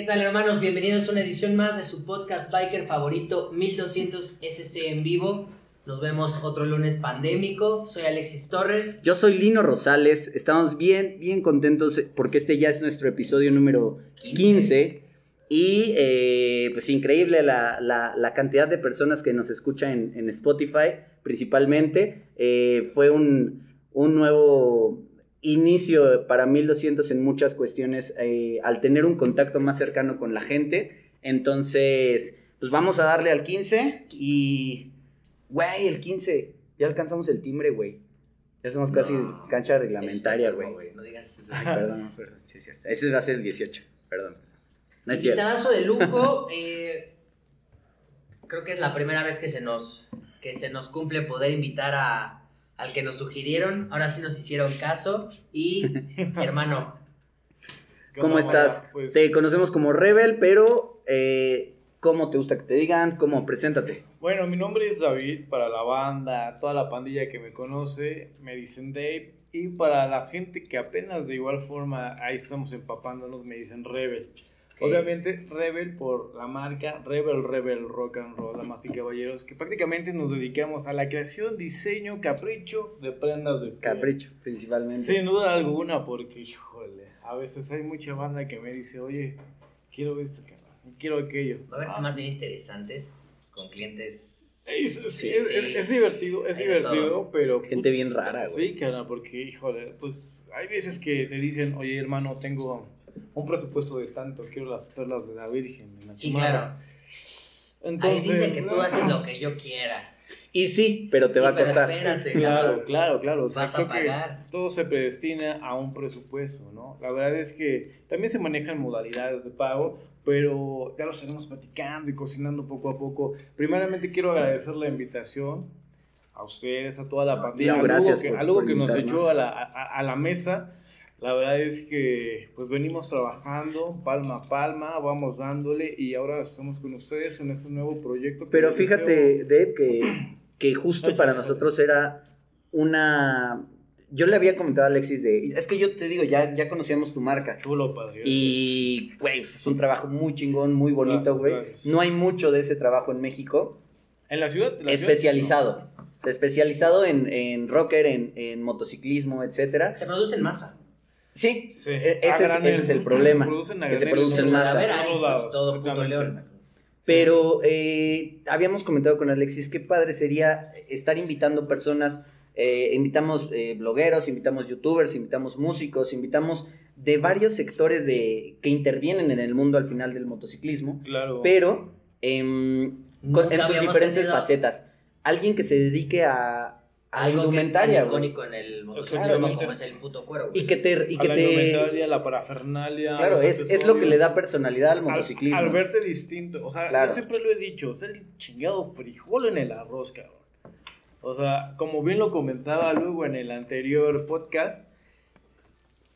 ¿Qué tal hermanos? Bienvenidos a una edición más de su podcast biker favorito 1200 SC en vivo. Nos vemos otro lunes pandémico. Soy Alexis Torres. Yo soy Lino Rosales. Estamos bien, bien contentos porque este ya es nuestro episodio número 15. Y eh, pues increíble la, la, la, cantidad de personas que nos escuchan en, en Spotify, principalmente. Eh, fue un, un nuevo inicio para 1200 en muchas cuestiones eh, al tener un contacto más cercano con la gente. Entonces, pues vamos a darle al 15 y, güey, el 15, ya alcanzamos el timbre, güey. Ya somos casi cancha reglamentaria, güey. No digas eso. perdón, perdón, sí es cierto. Ese va a ser el 18, perdón. No es de lujo. Eh, creo que es la primera vez que se nos, que se nos cumple poder invitar a, al que nos sugirieron. Ahora sí nos hicieron caso. Y, hermano. ¿Cómo estás? Pues... Te conocemos como Rebel, pero eh, ¿cómo te gusta que te digan? ¿Cómo? Preséntate. Bueno, mi nombre es David, para la banda, toda la pandilla que me conoce, me dicen Dave. Y para la gente que apenas de igual forma ahí estamos empapándonos, me dicen Rebel. Obviamente, Rebel por la marca Rebel Rebel Rock and Roll, damas y caballeros, que prácticamente nos dedicamos a la creación, diseño, capricho de prendas de Capricho, principalmente. Sin duda alguna, porque, híjole, a veces hay mucha banda que me dice, oye, quiero esto, quiero aquello. Va a haber temas bien interesantes con clientes es, sí, es, sí. es, divertido, es divertido, pero... Gente bien rara, güey. Sí, cara, porque, híjole, pues hay veces que te dicen, oye, hermano, tengo un presupuesto de tanto, quiero las perlas de la Virgen. En la sí, claro. Entonces, Ahí dice que tú haces lo que yo quiera. Y sí, pero te va a costar. Espérate, claro, claro, claro. O sea, Vas a pagar. todo se predestina a un presupuesto, ¿no? La verdad es que también se manejan modalidades de pago, pero ya lo estaremos platicando y cocinando poco a poco. Primeramente quiero agradecer la invitación a ustedes, a toda la pandilla. No, gracias. Algo que, algo que nos echó a la, a, a la mesa la verdad es que pues venimos trabajando palma a palma, vamos dándole y ahora estamos con ustedes en este nuevo proyecto. Pero fíjate, Dave, que, que justo para nosotros era una... Yo le había comentado a Alexis de... Es que yo te digo, ya, ya conocíamos tu marca. Chulo, padre. Y, güey, pues, es un trabajo muy chingón, muy bonito, güey. No hay mucho de ese trabajo en México. ¿En la ciudad? ¿En la especializado. Ciudad? No. Especializado en, en rocker, en, en motociclismo, etcétera. Se produce en masa. Sí, sí. E-, ese, es, ese, es, el problema. Se producen que se producen más. Pues, todo puto león. Pero eh, habíamos comentado con Alexis qué padre sería estar invitando personas. Eh, invitamos eh, blogueros, invitamos youtubers, invitamos músicos, invitamos de varios sectores de, que intervienen en el mundo al final del motociclismo. Claro. Pero eh, con, en sus diferentes tenido... facetas. Alguien que se dedique a algo que es icónico en el motociclismo como es el puto cuero, güey. Y que te... Y que la te... la parafernalia... Claro, es, es, lo que le da personalidad al motociclismo. Al, al verte distinto, o sea, claro. yo siempre lo he dicho, ser el chingado frijol en el arroz, cabrón. O sea, como bien lo comentaba luego en el anterior podcast,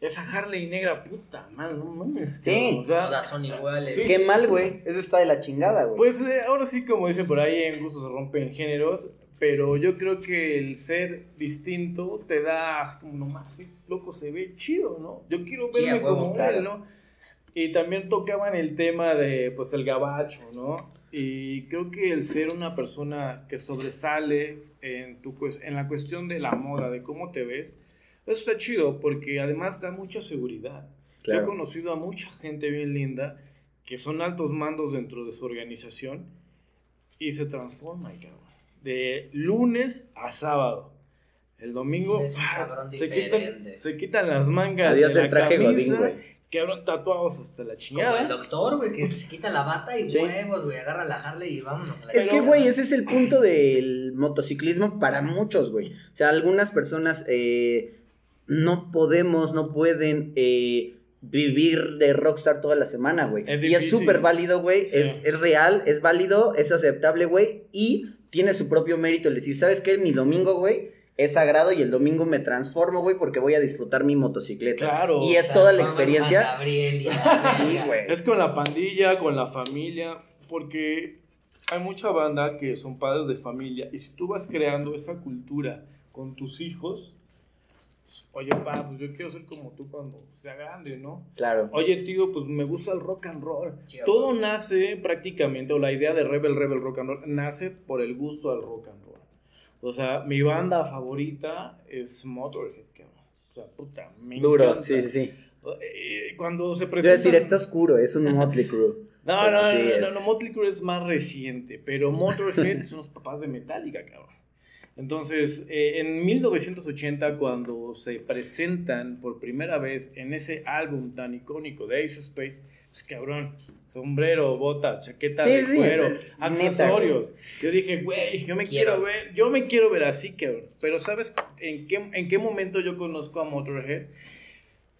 esa Harley negra, puta, mal, no mames. Sí, o sea, todas son iguales. Sí. Qué mal, güey. Eso está de la chingada, güey. Pues eh, ahora sí, como dicen por ahí, en gustos se rompen géneros pero yo creo que el ser distinto te da como nomás, sí, loco, se ve chido, ¿no? Yo quiero verme sí, como claro. él, ¿no? Y también tocaban el tema de, pues, el gabacho, ¿no? Y creo que el ser una persona que sobresale en, tu, en la cuestión de la moda, de cómo te ves, eso está chido porque además da mucha seguridad. Claro. Yo he conocido a mucha gente bien linda que son altos mandos dentro de su organización y se transforma, cabrón de lunes a sábado. El domingo sí, ¡pah! se, quitan, se, quitan, las mangas Adiós de el traje camisa, godín, güey. Quedaron tatuados hasta la chingada. Como el doctor, güey, que se quita la bata y sí. huevos, güey, agarra la Harley y vámonos a la Es que, güey, ese es el punto del motociclismo para muchos, güey. O sea, algunas personas eh, no podemos, no pueden eh, vivir de rockstar toda la semana, güey. Y es súper válido, güey. Sí. Es, es real, es válido, es aceptable, güey. Y tiene su propio mérito el decir, ¿sabes qué? Mi domingo, güey, es sagrado y el domingo me transformo, güey, porque voy a disfrutar mi motocicleta. Claro. Y es toda la experiencia. Gabriel, sí, güey. Es con la pandilla, con la familia, porque hay mucha banda que son padres de familia y si tú vas creando esa cultura con tus hijos, Oye, pa, pues yo quiero ser como tú cuando sea grande, ¿no? Claro. Oye, tío, pues me gusta el rock and roll. Todo nace prácticamente, o la idea de Rebel Rebel Rock and Roll, nace por el gusto al rock and roll. O sea, mi banda favorita es Motorhead, cabrón. O sea, puta, me Duro, encanta. sí, sí, sí. Eh, Cuando se presenta... a decir, está oscuro, es un Motley Crue. No, no, no, no, es. no, Motley Crue es más reciente, pero Motorhead son los papás de Metallica, cabrón. Entonces, eh, en 1980, cuando se presentan por primera vez en ese álbum tan icónico de Ace of Space, pues cabrón, sombrero, bota, chaqueta Sí, de sí, cuero, es- es accesorios. Yo dije, güey, yo me quiero. Quiero. ver, yo me quiero ver así, cabrón. Pero ¿sabes en qué, en qué momento yo conozco a Motorhead?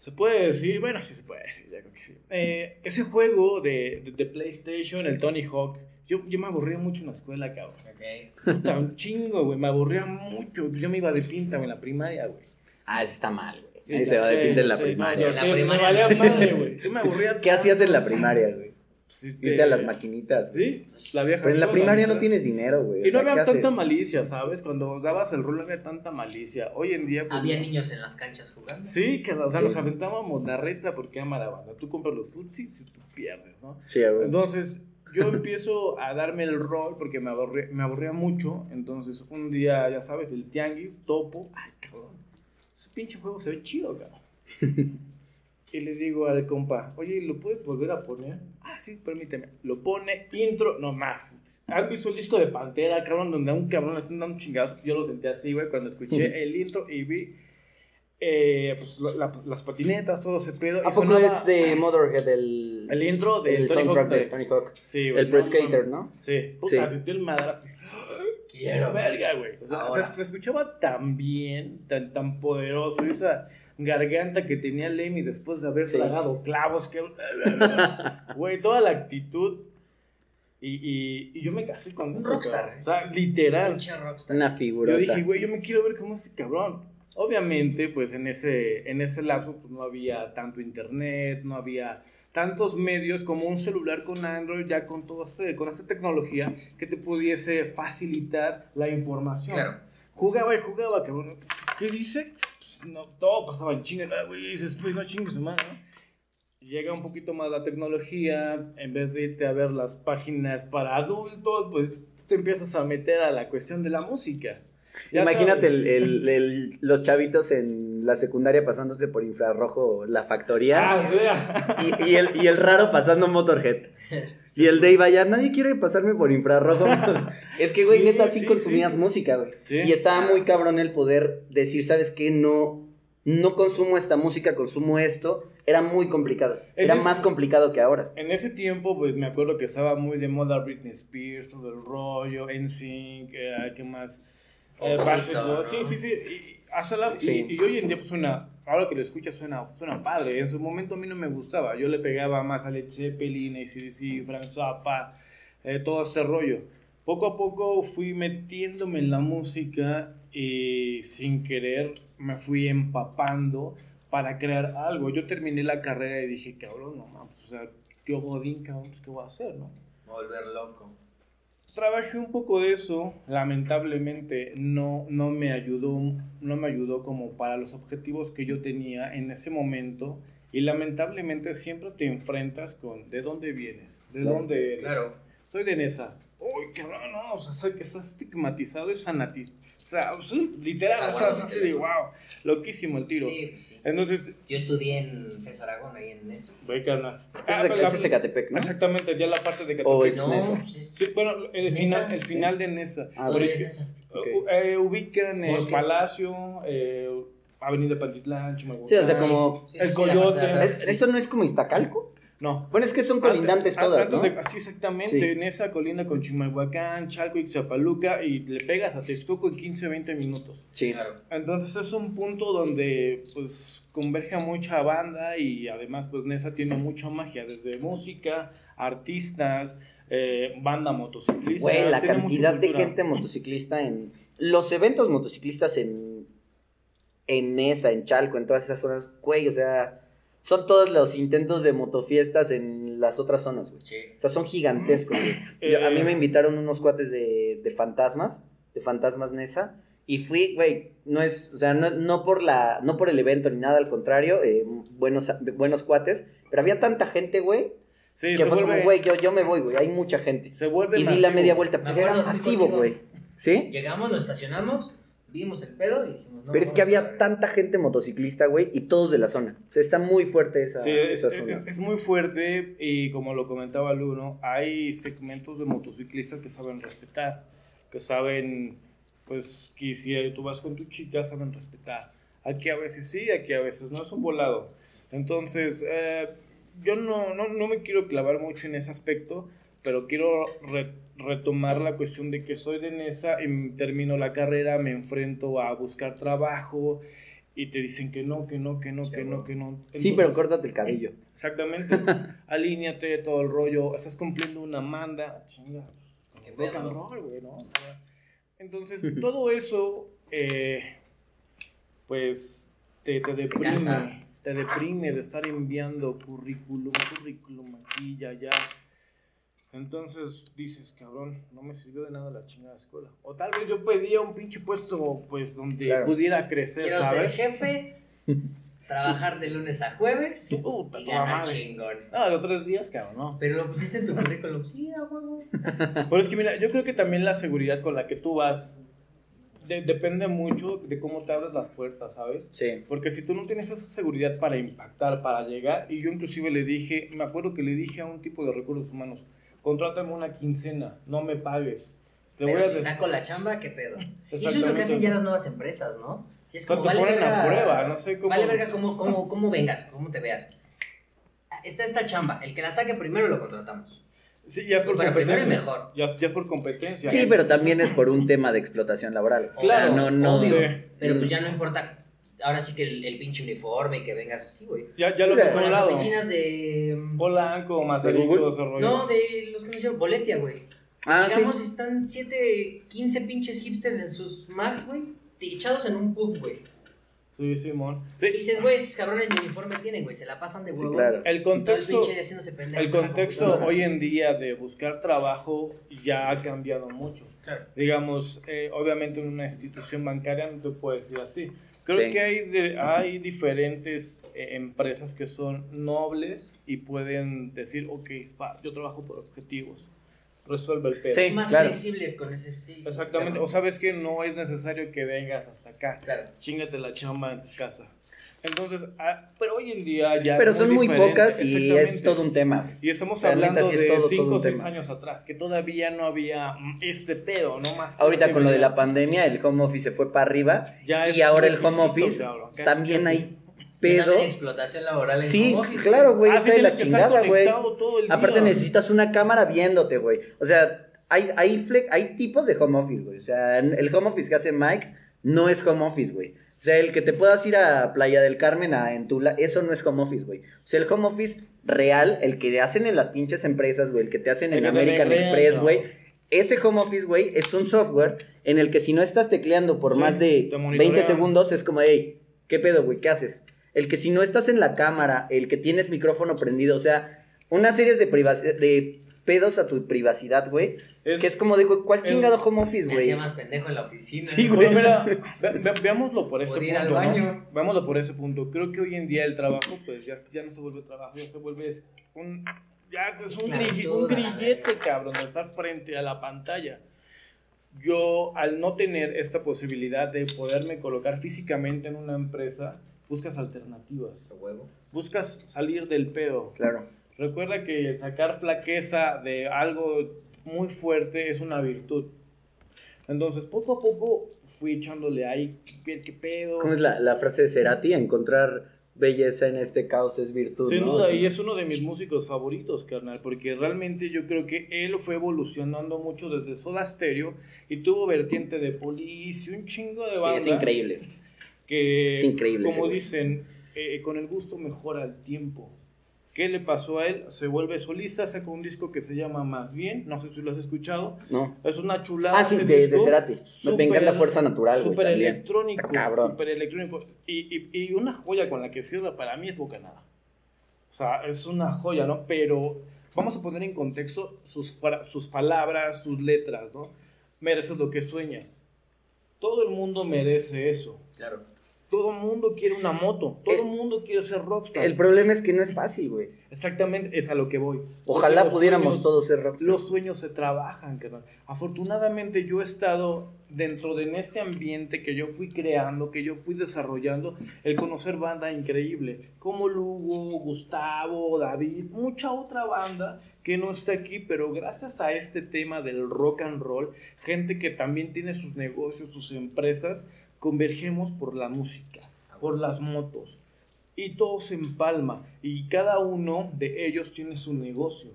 Se puede decir, bueno, sí se puede decir, ya creo que sí. Eh, ese juego de, de, de PlayStation, el Tony Hawk, yo, yo me aburría mucho en la escuela, cabrón. Ok. Puta, un chingo, güey, me aburría mucho. Yo me iba de pinta güey, en la primaria, güey. Ah, eso está mal, güey. Sí, Ahí se va de pinta en la primaria. En la sé, me primaria. valía madre, güey. Yo me aburría ¿Qué hacías en la primaria, güey? Pues, Irte este, a las maquinitas. Sí, la vieja. Pero en la primaria no tienes dinero, güey. Y no sea, ¿qué había tanta haces? malicia, ¿sabes? Cuando dabas el rol no había tanta malicia. Hoy en día. pues, Había niños en las canchas jugando. Sí, que o sea, Sí. nos aventábamos la reta porque ama la banda. Tú compras los futsis y tú pierdes, ¿no? Sí, güey. Entonces, yo empiezo a darme el rol porque me aburría, me aburría mucho. Entonces, un día, ya sabes, el tianguis, topo. Ay, cabrón. Ese pinche juego se ve chido, cabrón. y le digo al compa, oye, ¿lo puedes volver a poner? Ah, sí, permíteme. Lo pone, intro, no más. ¿Han visto el disco de Pantera, cabrón, donde a un cabrón le están dando chingados? Yo lo sentí así, güey, cuando escuché el intro y vi eh, pues, la- la- las patinetas, todo ese pedo. ¿A poco es de Motorhead el, El intro del el Tony Hawk soundtrack de 3. Tony Hawk? Sí, güey. El Pro no Skater. ¿no? Sí, puta, Sí. sentí el madrazo. Quiero. Verga, güey. O sea, Ahora. se, se escuchaba tan bien, tan, tan poderoso. y esa garganta que tenía Lemmy después de haber Sí. tragado clavos. Que... Güey, toda la actitud. Y, y, y yo me casé con Un eso. rockstar, cabrón. O sea, literal. Una figura. Yo dije, güey, yo me quiero ver como ese cabrón. Obviamente, pues en ese, en ese lapso pues, no había tanto internet, no había tantos medios como un celular con Android, ya con todo este, con esta tecnología que te pudiese facilitar la información. Claro. Jugaba y jugaba, cabrón. ¿Qué dice? Pues, no, todo pasaba en chinga, ah, güey, dices, pues no chingues, hermano. Llega un poquito más la tecnología, en vez de irte a ver las páginas para adultos, pues te empiezas a meter a la cuestión de la música. Ya Imagínate el, el- el- los chavitos en la secundaria pasándose por infrarrojo la factoría Ah, y, y el, y el raro pasando Motorhead. Y el Dave allá, nadie quiere pasarme por infrarrojo. es que, güey, Sí, neta, sí, consumías música, güey. Y estaba muy cabrón el poder decir, ¿sabes qué? No, no consumo esta música, consumo esto. Era muy complicado. En Era ese- más complicado que ahora. En ese tiempo, pues me acuerdo que estaba muy de moda Britney Spears, todo el rollo, NSYNC, eh, ¿qué más? Eh. Sí, sí, sí. Y, hasta la- y- Sí. y hoy en día, pues suena, ahora que lo escuchas, suena, suena padre. En su momento a mí no me gustaba. Yo le pegaba más a Led Zeppelin, ACDC, Frank Zappa, eh, todo ese rollo. Poco a poco fui metiéndome en la música y sin querer me fui empapando para crear algo. Yo terminé la carrera y dije, cabrón, no mames, o sea, yo godín, cabrón, pues, ¿qué voy a hacer, no? Volver loco. Trabajé un poco de eso, lamentablemente no, no me ayudó, no me ayudó como para los objetivos que yo tenía en ese momento y lamentablemente siempre te enfrentas con ¿de dónde vienes? ¿De Claro. dónde eres? Claro. Soy de Nesa. Uy, cabrón, no, o sea, que estás estigmatizado y sea, sí, literal, Ah, o sea, bueno, sí, sí, wow, loquísimo el tiro. Sí, pues sí. Entonces, Yo estudié en FES Aragón, ahí en eso. carnal. Ah, es- pero la- ese es Ecatepec, ¿no? Exactamente, ya la parte de O Catepec. es No, Nesa. pues es... Sí, bueno, el, ¿Es final, Nesa? el final de Nesa. Ah, es Nesa. Eh, ubican el Bosques. Palacio, eh, Avenida Pantitlán, Chimalhuacán. Sí, o sea, Ah, como- sí, el coyote. parte de atrás, ¿Es- sí. ¿Eso no es como Iztacalco? No. Bueno, es que son colindantes Antes- todas, antes ¿no? de- sí, exactamente. Sí. Nesa colinda con Chimalhuacán, Chalco y Zapaluca y le pegas a Texcoco en 15, 20 minutos. Sí. Claro. Entonces es un punto donde pues converge mucha banda y además pues Nesa tiene mucha magia, desde música, artistas, eh, banda motociclista. Güey, la cantidad de gente motociclista en... Los eventos motociclistas en... En esa, en Chalco, en todas esas zonas, güey, o sea... Son todos los intentos de motofiestas en las otras zonas, güey. Sí. O sea, son gigantescos, güey. Yo- a mí Eh. me invitaron unos cuates de, de fantasmas, de fantasmas Nesa, Y fui, güey, no es, o sea, no, no por la, no por el evento ni nada, al contrario, eh, buenos, buenos cuates, pero había tanta gente, güey, Sí, que se fue como, güey, yo, yo me voy, güey, hay mucha gente. se vuelve Y di la media vuelta, Me pero era acuerdo, fui masivo, güey. ¿Sí? Llegamos, nos estacionamos, vimos el pedo y dijimos, no. Pero es que había tanta gente motociclista, güey, y todos de la zona. O sea, está muy fuerte esa, Sí, es, esa es- zona. es muy fuerte y como lo comentaba Luno, hay segmentos de motociclistas que saben respetar, que saben, pues, que si tú vas con tu chica, saben respetar. Aquí a veces sí, aquí a veces no, es un volado. Entonces, eh, yo no, no, no me quiero clavar mucho en ese aspecto, pero quiero re- retomar la cuestión de que soy de Nesa y termino la carrera, me enfrento a buscar trabajo y te dicen que no, que no, que no, que no, que no. Sí, pero córtate el cabello. Exactamente. Alíñate, todo el rollo. Estás cumpliendo una manda. Chinga. Qué Rock and Entonces, todo eso, eh, pues, te, te deprime. Te deprime de estar enviando currículum, currículum aquí y allá. Entonces dices, cabrón, no me sirvió de nada la chingada escuela. O tal vez yo pedía un pinche puesto, pues, donde Claro. pudiera crecer, Quiero ser ¿sabes? jefe, trabajar de lunes a jueves Puta, y ganar madre. chingón. No, los tres días, cabrón, no. Pero lo pusiste en tu currículum, sí, a huevo. Pero es que mira, yo creo que también la seguridad con la que tú vas de- depende mucho de cómo te abres las puertas, ¿sabes? Sí. Porque si tú no tienes esa seguridad para impactar, para llegar, y yo inclusive le dije, me acuerdo que le dije a un tipo de recursos humanos, contrátame una quincena, no me pagues. Te Pero voy a si saco la chamba, ¿qué pedo? Y eso es lo que hacen ya las nuevas empresas, ¿no? Y es como, te vale ponen a verga, prueba, no sé cómo- Vale verga cómo, cómo, cómo vengas, cómo te veas. Está esta chamba, el que la saque primero lo contratamos. Sí, ya es por Pero primero competencia. y mejor. Ya, ya es por competencia. Sí, pero también es por un tema de explotación laboral. Claro, no, no. obvio. Sí. Pero pues ya no importa, ahora sí que el, el pinche uniforme y que vengas así, güey. Ya, ya lo Sí, has Con las hablado. oficinas de... Polanco, ¿De Mazarico, rollo. No, de los que nos llevan, Boletia, güey. Ah, sí. Digamos, están 7, 15 pinches hipsters en sus Macs, güey, echados en un pub, güey. Sí, Simón. Y Sí, dices, güey, estos cabrones ni uniforme tienen, güey, se la pasan de Sí, huevos. claro. el el contexto... El en la contexto hoy en día de buscar trabajo ya ha cambiado mucho. Claro. Digamos, eh, obviamente en una institución bancaria no te puedes decir así. Creo Sí. que hay, de- hay diferentes eh, empresas que son nobles y pueden decir, ok, va, yo trabajo por objetivos, resuelve el pedo. Sí. Más claro. flexibles con ese sí. Exactamente, o sabes que no es necesario que vengas hasta acá, Claro. chingate la chamba en tu casa. Entonces, ah, pero hoy en día ya... Pero es son muy pocas y es todo un tema. Y estamos hablando sí es de todo- todo 5 un o 6 tema. años atrás, que todavía no había mm, este pedo, ¿no? Más Ahorita con lo de la pandemia, el home office se fue para arriba. Ya y es ahora el home office cabrón, casi, también casi. hay pedo. explotación laboral en Sí, home office, claro, güey, Ah, está sí, de la chingada, güey. Aparte día. necesitas una cámara viéndote, güey. O sea, hay, hay, hay tipos de home office, güey. O sea, el home office que hace Mike no es home office, güey. O sea, el que te puedas ir a Playa del Carmen, a Entula, eso no es home office, güey. O sea, el home office real, el que hacen en las pinches empresas, güey, el que te hacen en American Express, güey. Ese home office, güey, es un software en el que si no estás tecleando por Sí, más de te 20 monitorean. segundos, es como, hey, ¿qué pedo, güey? ¿Qué haces? El que si no estás en la cámara, el que tienes micrófono prendido, o sea, una serie de, de pedos a tu privacidad, güey. Es- que es como digo, ¿cuál es- chingado home office, Me güey? hacía más pendejo en la oficina. Sí, Bueno, güey. mira, ve- ve- veámoslo por ese punto, al ¿no? baño. Veámoslo por ese punto. Creo que hoy en día el trabajo, pues ya, ya no se vuelve trabajo, ya se vuelve un... Ya es un, un grillete, cabrón, de estar frente a la pantalla. Yo, al no tener esta posibilidad de poderme colocar físicamente en una empresa, buscas alternativas. A huevo. Buscas salir del pedo. Claro. Recuerda que sacar flaqueza de algo muy fuerte es una virtud. Entonces, poco a poco fui echándole ahí, ¿qué, qué pedo? ¿Cómo es la, la frase de Cerati? Encontrar belleza en este caos es virtud, Sin ¿no? duda, y es uno de mis músicos favoritos, carnal, porque realmente yo creo que él fue evolucionando mucho desde Soda Stereo y tuvo vertiente de Police y un chingo de Sí, banda. es increíble. Que, Es increíble como dicen, eh, con el gusto mejora el tiempo. ¿Qué le pasó a él? Se vuelve solista, saca un disco que se llama Más Bien, no sé si lo has escuchado. No. Es una chulada. Ah, sí, de, de. Cerati. Me encanta Fuerza Natural. Súper electrónico. Está cabrón. Súper electrónico. Y, y, y una joya con la que cierra para mí es Bocanada. O sea, es una joya, ¿no? Pero vamos a poner en contexto sus, sus palabras, sus letras, ¿no? Mereces lo que sueñas. todo el mundo merece eso. Claro. Todo mundo quiere una moto. Todo el Eh, mundo quiere ser rockstar. El problema es que no es fácil, güey. Exactamente, es a lo que voy. Ojalá pudiéramos sueños- todos ser rockstar. Los sueños se trabajan, carnal. Afortunadamente yo he estado dentro de ese ambiente que yo fui creando, que yo fui desarrollando, el conocer banda increíble, como Lugo, Gustavo, David, mucha otra banda que no está aquí, pero gracias a este tema del rock and roll, gente que también tiene sus negocios, sus empresas, convergemos por la música, por las motos. Y todo se empalma. Y cada uno de ellos tiene su negocio.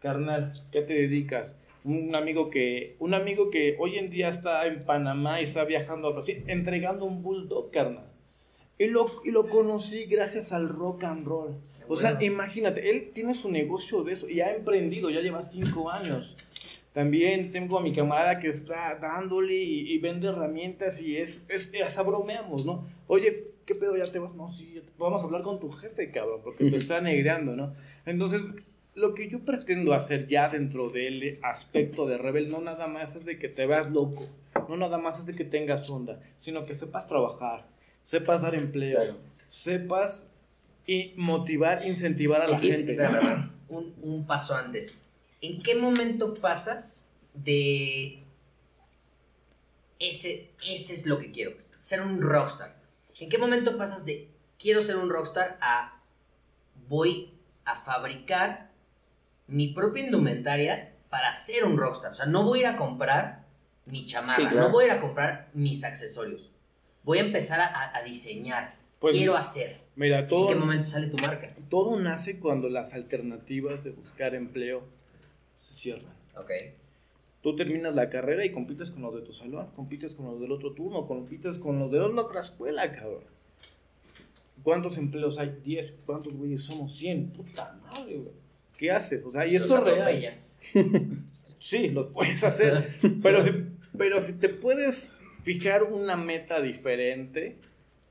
Carnal, ¿qué te dedicas? Un amigo que, un amigo que hoy en día está en Panamá y está viajando a Brasil entregando un bulldog, carnal. Y lo, y lo conocí gracias al rock and roll. O sea, Bueno. imagínate, él tiene su negocio de eso y ha emprendido, ya lleva cinco años. También tengo a mi camarada que está dándole y, y vende herramientas y es, es, hasta bromeamos, ¿no? Oye, ¿qué pedo ya te vas? No, sí, vamos a hablar con tu jefe, cabrón, porque te está negreando, ¿no? Entonces, lo que yo pretendo hacer ya dentro del aspecto de Rebel no nada más es de que te veas loco, no nada más es de que tengas onda, sino que sepas trabajar, sepas dar empleo, Claro. sepas y motivar, incentivar a la gente. espera, un, un paso antes. ¿En qué momento pasas de ese, ese es lo que quiero, pues, ser un rockstar? ¿En qué momento pasas de quiero ser un rockstar a voy a fabricar mi propia indumentaria para ser un rockstar? O sea, no voy a ir a comprar mi chamarra, Sí, claro. no voy a ir a comprar mis accesorios. Voy a empezar a, a diseñar. Pues, quiero hacer. Mira, ¿En qué momento sale tu marca? todo nace cuando las alternativas de buscar empleo cierran. Ok. Tú terminas la carrera y compites con los de tu salón, compites con los del otro turno, compites con los de la otra escuela, cabrón. ¿Cuántos empleos hay? 10. ¿Cuántos güeyes somos? 100. Puta madre, güey. ¿Qué haces? O sea, y Los esto es real. Sí, lo puedes hacer. pero, si, pero si te puedes fijar una meta diferente,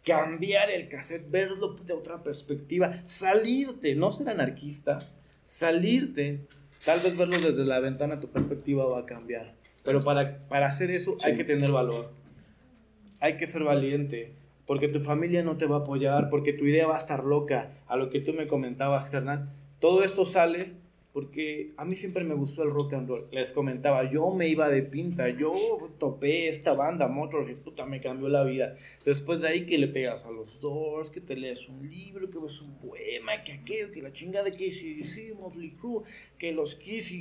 cambiar el cassette, verlo de otra perspectiva, salirte, no ser anarquista, salirte, tal vez verlo desde la ventana, tu perspectiva va a cambiar. Pero para, para hacer eso hay que tener valor. Hay que ser valiente. Porque tu familia no te va a apoyar, porque tu idea va a estar loca. A lo que tú me comentabas, carnal. Todo esto sale porque a mí siempre me gustó el rock and roll. Les comentaba, yo me iba de pinta, yo topé esta banda, Motorhead, puta, me cambió la vida. Después de ahí que le pegas a los Doors, que te lees un libro, que ves un poema, que aquello, que la chingada de KCDC, Motley Crue, que los Kiss y-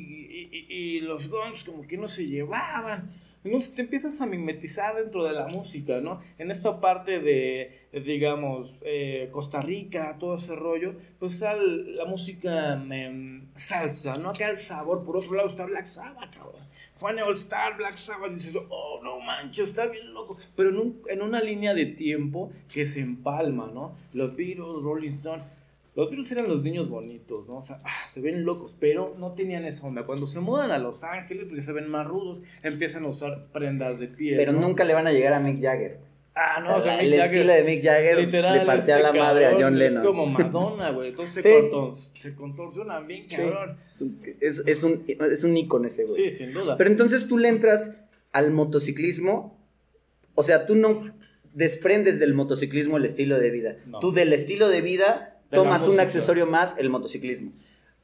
y- y los Guns como que no se llevaban. Entonces te empiezas a mimetizar dentro de la música, ¿no? En esta parte de, digamos, eh, Costa Rica, todo ese rollo, pues está la música em, salsa, ¿no? Acá el sabor, por otro lado está Black Sabbath, cabrón. Fue All Star, Black Sabbath, dices, oh, no manches, está bien loco. Pero en, un- en una línea de tiempo que se empalma, ¿no? Los Beatles, Rolling Stone. Los Beatles eran los niños bonitos, ¿no? O sea, ah, se ven locos, pero no tenían esa onda. Cuando se mudan a Los Ángeles, pues ya se ven más rudos, empiezan a usar prendas de piel. Pero ¿no? nunca le van a llegar a Mick Jagger. Ah, no, o sea, el Mick Jagger- estilo de Mick Jagger Literal, le partía este la madre a John Lennon. Es como Madonna, güey. Entonces Sí. se, contor- se contorsionan bien, cabrón. Es, es un, es un ícono ese, güey. Sí, sin duda. Pero entonces tú le entras al motociclismo, o sea, tú no desprendes del motociclismo el estilo de vida. No. Tú del estilo de vida tomas un accesorio más, el motociclismo.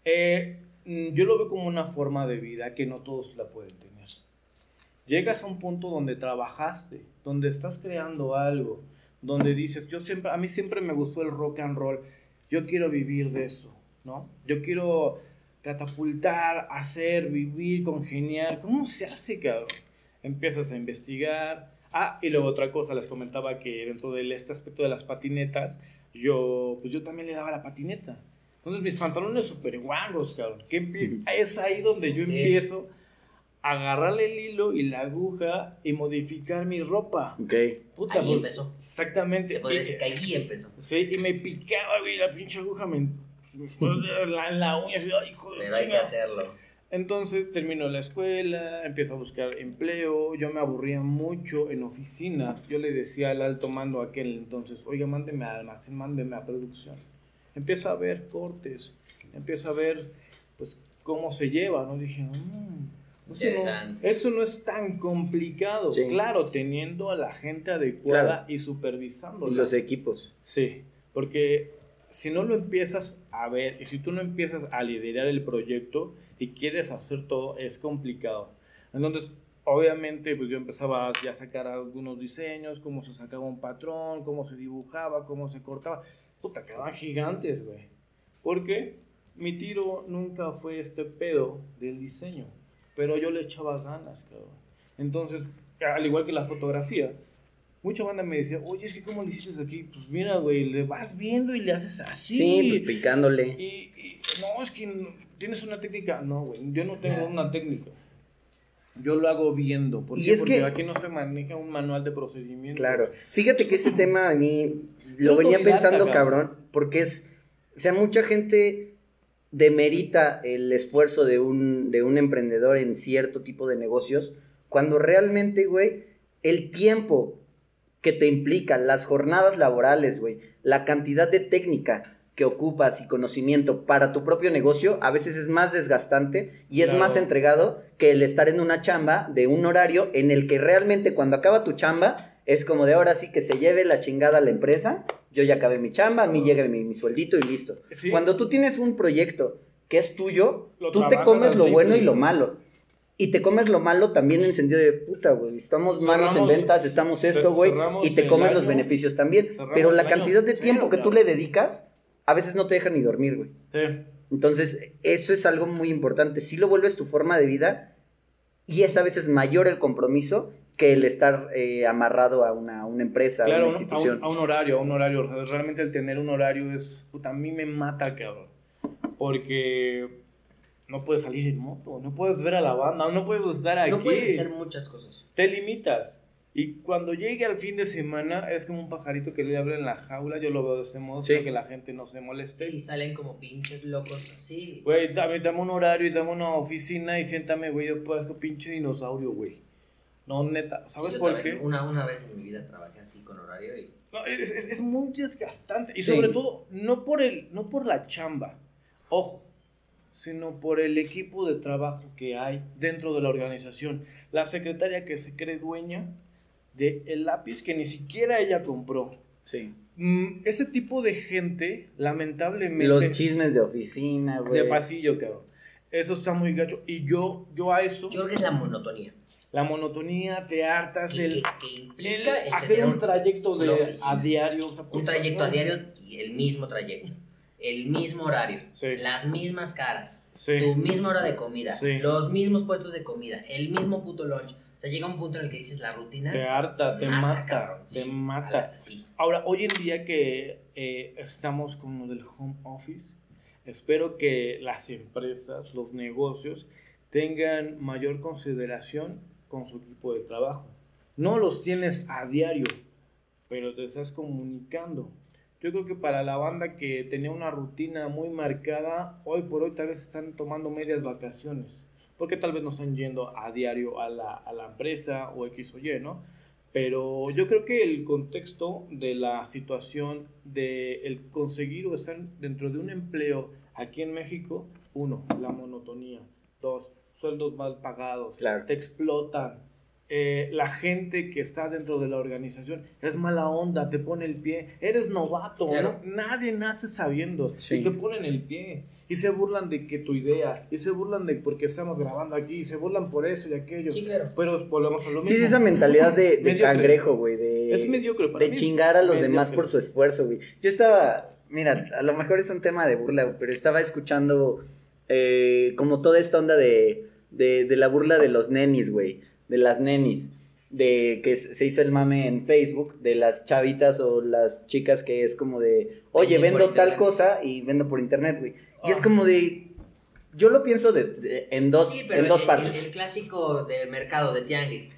Eh, mm, yo lo veo como una forma de vida que no todos la pueden tener. Llegas a un punto donde trabajaste, donde estás creando algo, donde dices, yo siempre, a mí siempre me gustó el rock and roll, yo quiero vivir de eso, ¿no? Yo quiero catapultar, hacer, vivir, congeniar. ¿Cómo se hace, cabrón? Empiezas a investigar. Ah, y luego otra cosa, les comentaba que dentro de este aspecto de las patinetas, yo, pues yo también le daba la patineta. Entonces mis pantalones súper guangos, cabrón. Que es ahí donde yo Sí. empiezo a agarrarle el hilo y la aguja y modificar mi ropa. Ok. Puta, Ahí pues, empezó. Exactamente. Se podría Y- decir que ahí empezó. Sí, y me picaba, güey, la pinche aguja me... En la, en la uña, así, ay, hijo de Pero hay que hacerlo. Entonces termino la escuela, empiezo a buscar empleo, yo me aburría mucho en oficina, yo le decía al alto mando aquel entonces, oiga, mándeme a almacén, mándeme a producción. Empiezo a ver cortes, empiezo a ver pues cómo se lleva, ¿no? Dije, "Mm, Eso no, Interesante. eso no es tan complicado. Sí. Claro, teniendo a la gente adecuada Claro. y supervisando. Y los equipos. Sí, porque si no lo empiezas a ver y si tú no empiezas a liderar el proyecto y quieres hacer todo, es complicado. Entonces, obviamente, pues yo empezaba ya a sacar algunos diseños, cómo se sacaba un patrón, cómo se dibujaba, cómo se cortaba. Puta, quedaban gigantes, güey. Porque mi tiro nunca fue este pedo del diseño, pero yo le echaba ganas, cabrón. Entonces, al igual que la fotografía, mucha banda me decía, oye, es que ¿cómo le hiciste aquí? Pues mira, güey, le vas viendo y le haces así. Sí, pues picándole. Y, y, no, es que tienes una técnica. No, güey, yo no tengo una técnica. Yo lo hago viendo. ¿Por Y es Porque que- aquí no se maneja un manual de procedimiento. Claro. Fíjate que ese tema a mí lo venía pensando, cabrón. cabrón, porque es, o sea, mucha gente demerita el esfuerzo de un, de un emprendedor en cierto tipo de negocios, cuando realmente, güey, el tiempo que te implica, las jornadas laborales, güey, la cantidad de técnica que ocupas y conocimiento para tu propio negocio, a veces es más desgastante y es más entregado que el estar en una chamba de un horario en el que realmente cuando acaba tu chamba es como de ahora sí que se lleve la chingada a la empresa, yo ya acabé mi chamba, a mí llega mi, mi sueldito y listo. Sí. Cuando tú tienes un proyecto que es tuyo, Lo tú te comes lo bueno y lo malo. Y te comes lo malo también en sentido de puta, güey. Estamos malos en ventas, estamos esto, güey. Y te comes los año- beneficios también. Pero la cantidad de tiempo que tú cabrón. le dedicas, a veces no te deja ni dormir, güey. Sí. Entonces, eso es algo muy importante. Si lo vuelves tu forma de vida y es a veces mayor el compromiso que el estar eh, amarrado a una, a una empresa, a Claro, una a un- a institución. un, a un horario, a un horario. Realmente el tener un horario es. Puta, a mí me mata, cabrón. Porque no puedes salir en moto, no puedes ver a la banda, no puedes estar aquí. No puedes hacer muchas cosas. Te limitas. Y cuando llegue al fin de semana, es como un pajarito que le abre en la jaula. Yo lo veo de ese modo, Sí. para que la gente no se moleste. Y salen como pinches locos así. Güey, dame, dame un horario y dame una oficina y siéntame, güey. Yo puedo pinche dinosaurio, güey. No, neta. ¿Sabes Sí, yo por también qué? Una, una vez en mi vida trabajé así con horario y No, es, es- es muy desgastante. Y Sí. sobre todo, no por, el, no por la chamba, ojo, sino por el equipo de trabajo que hay dentro de la organización. La secretaria que se cree dueña del lápiz que ni siquiera ella compró. Sí. Mm, ese tipo de gente, lamentablemente, Los chismes de oficina, güey. de pasillo, cabrón. Eso está muy gacho. Y yo, yo a eso, yo creo que es la monotonía. la monotonía, te hartas, Que, el, que- que el implica el hacer un trayecto de, a diario. o sea, un trayecto a diario y el mismo trayecto. El mismo horario. Sí. Las mismas caras. Sí. Tu misma hora de comida. Sí. Los mismos puestos de comida. El mismo puto lunch. O sea, llega un punto en el que dices la rutina. Te harta, te mata, cabrón. te mata. la-. Ahora, hoy en día que eh, estamos con lo del home office, espero que las empresas, los negocios, tengan mayor consideración con su equipo de trabajo. No los tienes a diario, pero te estás comunicando. Yo creo que para la banda que tenía una rutina muy marcada, hoy por hoy tal vez están tomando medias vacaciones, porque tal vez no están yendo a diario a la, a la empresa o X o Y, ¿no? Pero yo creo que el contexto de la situación de el conseguir o estar dentro de un empleo aquí en México, uno, la monotonía, dos, sueldos mal pagados, Claro. te explotan. Eh, la gente que está dentro de la organización es mala onda, te pone el pie, eres novato, Claro. ¿no? nadie nace sabiendo Sí. y te ponen el pie y se burlan de que tu idea y se burlan de porque estamos grabando aquí y se burlan por eso y aquello. Sí, claro. Pero volvemos a lo mismo. Sí, es esa mentalidad de, cangrejo, güey. De, Es mediocre para de mí chingar a los mediocre. demás por su esfuerzo, güey. Yo estaba, mira, a lo mejor es un tema de burla, pero estaba escuchando eh, como toda esta onda de, de, de la burla de los nenis, güey. De las nenis. De que se hizo el mame en Facebook de las chavitas o las chicas que es como de, oye, vendo tal cosa y vendo por internet, güey. Y es Ah. como de, yo lo pienso de, de- en dos, Sí, pero en dos partes. el- el clásico de mercado de tianguis.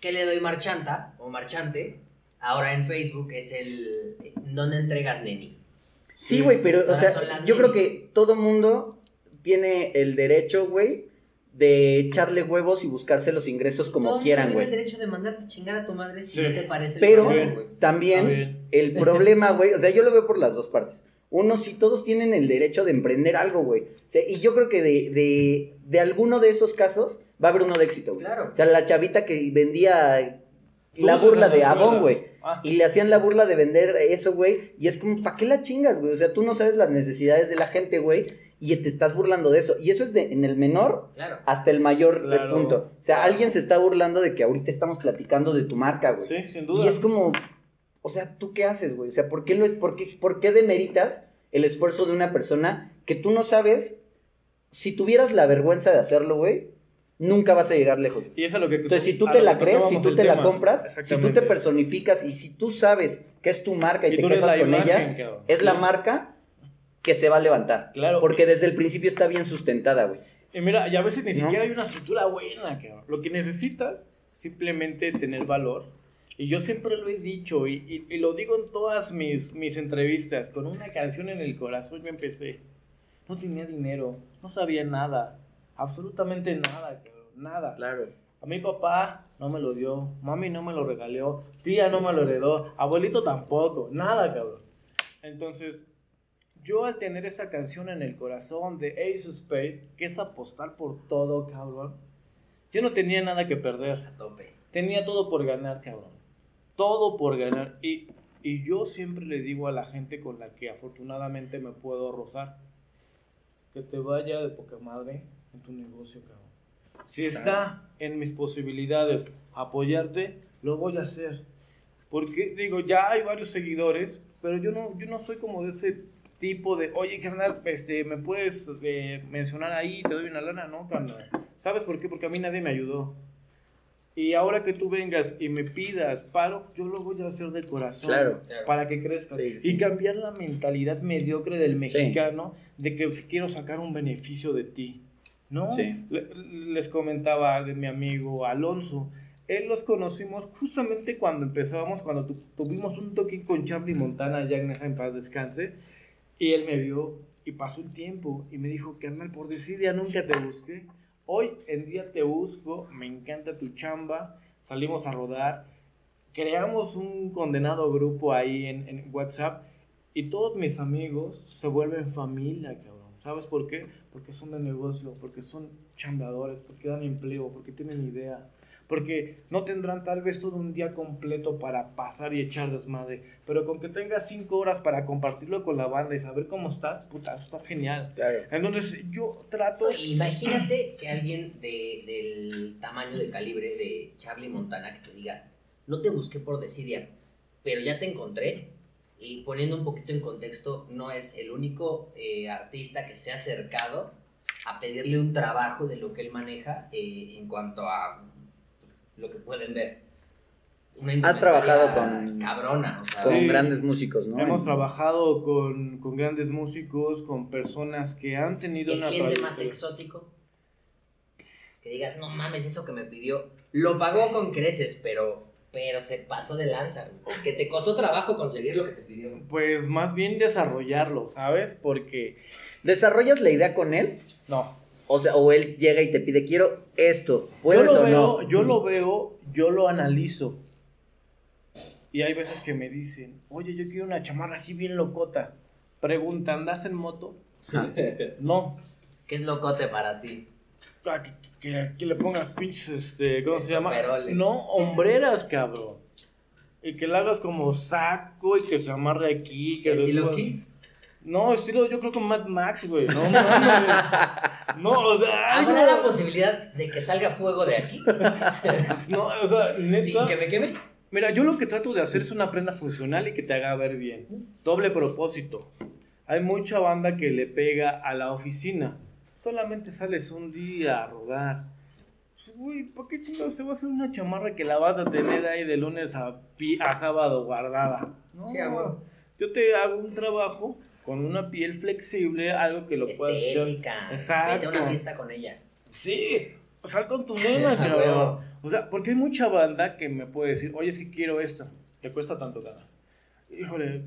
¿Qué le doy marchanta o marchante? Ahora en Facebook es el ¿Dónde entregas neni? Sí, güey, pero, o sea, yo creo que todo mundo tiene el derecho, güey, de echarle huevos y buscarse los ingresos como quieran, tiene güey. el derecho de mandarte a chingar a tu madre si Sí. no te parece Pero también bien. el problema, güey, o sea, yo lo veo por las dos partes. Uno, sí, todos tienen el derecho de emprender algo, güey. O sea, y yo creo que de, de, de alguno de esos casos va a haber uno de éxito, güey. Claro. O sea, la chavita que vendía la burla de. Avon, güey. Ah. Y le hacían la burla de vender eso, güey. Y es como, ¿para qué la chingas, güey? O sea, tú no sabes las necesidades de la gente, güey. Y te estás burlando de eso. Y eso es de, en el menor Claro. hasta el mayor Claro. punto. O sea, alguien se está burlando de que ahorita estamos platicando de tu marca, güey. Sí, sin duda. Y es como, o sea, ¿tú qué haces, güey? O sea, ¿por qué, lo es, por, qué, ¿por qué demeritas el esfuerzo de una persona que tú no sabes? Si tuvieras la vergüenza de hacerlo, güey, nunca vas a llegar lejos. Y eso es lo que Entonces, si tú te la crees, si tú te la compras, si tú te personificas y si tú sabes que es tu marca y, Y te casas con imagen, ella, es la marca que se va a levantar. Claro. Porque desde el principio está bien sustentada, güey. Y mira, y a veces ni ¿No? siquiera hay una estructura buena, cabrón. Lo que necesitas es simplemente tener valor. Y yo siempre lo he dicho y, y- y lo digo en todas mis, mis entrevistas. Con una canción en el corazón yo empecé. No tenía dinero, no sabía nada. Absolutamente nada, cabrón. Nada. Claro. A mi papá no me lo dio, mami no me lo regaló, tía no me lo heredó, abuelito tampoco, nada, cabrón. Entonces, yo al tener esa canción en el corazón de Ace of Space, que es apostar por todo, cabrón, yo no tenía nada que perder. A tope. Tenía todo por ganar, cabrón. Todo por ganar. Y, y yo siempre le digo a la gente con la que afortunadamente me puedo rozar, que te vaya de poca madre en tu negocio, cabrón. Si está en mis posibilidades apoyarte, lo voy a hacer. Porque, digo, ya hay varios seguidores, pero yo no, yo no soy como de ese tipo de, oye, carnal, este, ¿me puedes eh, mencionar ahí? Te doy una lana, ¿no, carnal? ¿Sabes por qué? Porque a mí nadie me ayudó. Y ahora que tú vengas y me pidas paro, yo lo voy a hacer de corazón. Claro. Claro. Para que crezca. Sí, Y sí. cambiar la mentalidad mediocre del mexicano de que quiero sacar un beneficio de ti. ¿No? Sí. Le- Les comentaba de mi amigo Alonso. Él los conocimos justamente cuando empezábamos, cuando tu- tuvimos un toque con Charlie Montana, ya en paz descanse. Y él me vio y pasó el tiempo y me dijo, carnal, por desidia nunca te busqué. Hoy en día te busco, me encanta tu chamba, salimos a rodar, creamos un condenado grupo ahí en, en WhatsApp y todos mis amigos se vuelven familia, cabrón. ¿Sabes por qué? Porque son de negocio, porque son chambeadores, porque dan empleo, porque tienen idea. Porque no tendrán tal vez todo un día completo para pasar y echar desmadre. Pero con que tengas cinco horas para compartirlo con la banda y saber cómo estás, puta, está genial. Claro. Entonces yo trato... Imagínate que alguien de, del tamaño de calibre de Charlie Montana que te diga, no te busqué por desidia, pero ya te encontré. Y poniendo un poquito en contexto, no es el único eh, artista que se ha acercado a pedirle un trabajo de lo que él maneja eh, en cuanto a lo que pueden ver. Una Has trabajado con- cabrona, o sea, Con grandes músicos, ¿no? Hemos En- trabajado con, con grandes músicos, con personas que han tenido el una cliente más exótico. Que digas, no mames, eso que me pidió. Lo pagó con creces, pero, pero se pasó de lanza. güey. Que te costó trabajo conseguir lo que te pidió. Pues más bien desarrollarlo, ¿sabes? Porque ¿Desarrollas la idea con él? no. O sea, o él llega y te pide, quiero esto. Yo ¿Puedes lo o veo, no? yo lo veo, yo lo analizo. Y hay veces que me dicen, oye, yo quiero una chamarra así bien locota. Pregunta, ¿andas en moto? no. ¿Qué es locote para ti? Ah, Que, que- que le pongas pinches, este, ¿cómo se llama? Estoperoles. No, hombreras, cabrón. Y que le hagas como saco y que se amarre aquí. Que ¿Estilo Kiss? No, estilo yo creo que Mad Max, güey. No, mames. no, o sea, ¿Habrá no. la posibilidad de que salga fuego de aquí? No, o sea, neta. Sin que me queme. Mira, yo lo que trato de hacer es una prenda funcional y que te haga ver bien. Doble propósito. Hay mucha banda que le pega a la oficina. Solamente sales un día a rodar. Pues, Güey, ¿por qué chingados te vas a hacer una chamarra que la vas a tener ahí de lunes a, pi- a sábado guardada? No, Sí, yo te hago un trabajo con una piel flexible, algo que lo puedas Estética. Exacto. Vete a una fiesta con ella. Sí, sal con tu nena, cabrón. O sea, porque hay mucha banda que me puede decir, oye, es que quiero esto, te cuesta tanto cara. Híjole,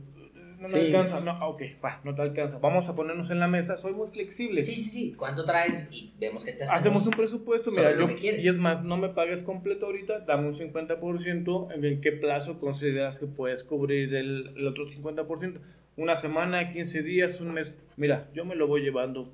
no me Sí. alcanza. No, ok, va, no te alcanza. Vamos a ponernos en la mesa, soy muy flexible. Sí, sí, sí. ¿Cuánto traes? Y vemos qué te hacemos. Hacemos un presupuesto, mira, lo yo, que quieres. y es más, no me pagues completo ahorita, dame un 50%, en qué plazo consideras que puedes cubrir el, el otro 50%. Una semana, 15 días, un mes. Mira, yo me lo voy llevando.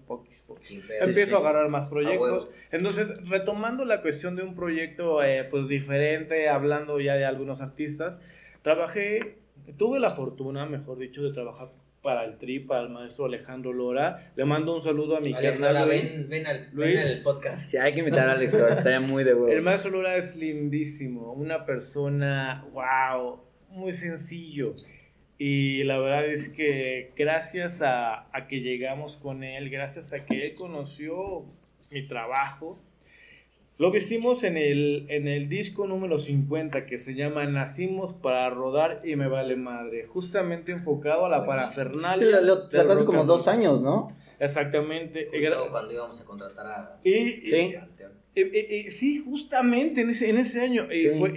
Sin pedo. Empiezo a agarrar más proyectos. Entonces, retomando la cuestión de un proyecto eh, pues diferente, hablando ya de algunos artistas, trabajé, tuve la fortuna, mejor dicho, de trabajar para el TRI, para el maestro Alejandro Lora. Le mando un saludo a mi Alex, Luis. ven, ven, al, Luis. ven al podcast. Sí, hay que invitar a Alex Lora, estaría muy de El huevos. maestro Lora es lindísimo, una persona, wow, muy sencillo. Y la verdad es que gracias a, a que llegamos con él, gracias a que él conoció mi trabajo, lo vestimos en el, en el disco número 50 que se llama Nacimos para rodar y me vale madre, justamente enfocado a la parafernalia. Sí, lo, lo rock como dos años, ¿no? Exactamente. Justo cuando íbamos a contratar a Y, y- Sí. Eh, eh, eh, sí, justamente en ese, en ese año. Sí. fue,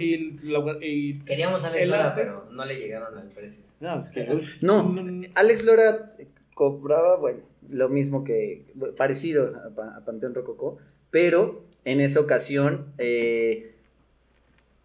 la- Queríamos a Alex El Lora, arte- pero no le llegaron al precio. no, es que. No, Alex Lora cobraba, bueno, lo mismo que, parecido a, Pa- a Panteón Rococó, pero en esa ocasión eh,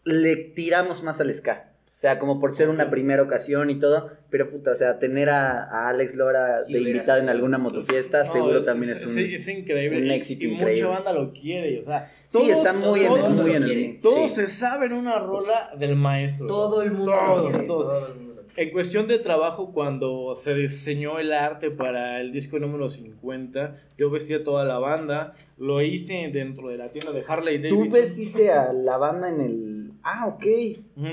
le tiramos más al ska. O sea, como por ser una primera ocasión y todo, pero puta, o sea, tener a, a Alex Lora Sí, de invitado en alguna motofiesta, No, seguro es- también es un... sí, es increíble. un éxito y, increíble. mucha banda lo quiere. O sea, sí, todos- está muy en, todos muy en el... Todos sí. se saben una rola del maestro. Todo el mundo Todos, quiere, todos. todo el mundo. En cuestión de trabajo, cuando se diseñó el arte para el disco número 50, yo vestía toda la banda, lo hice dentro de la tienda de Harley Davidson. Tú vestiste a la banda en el... Ah, ok.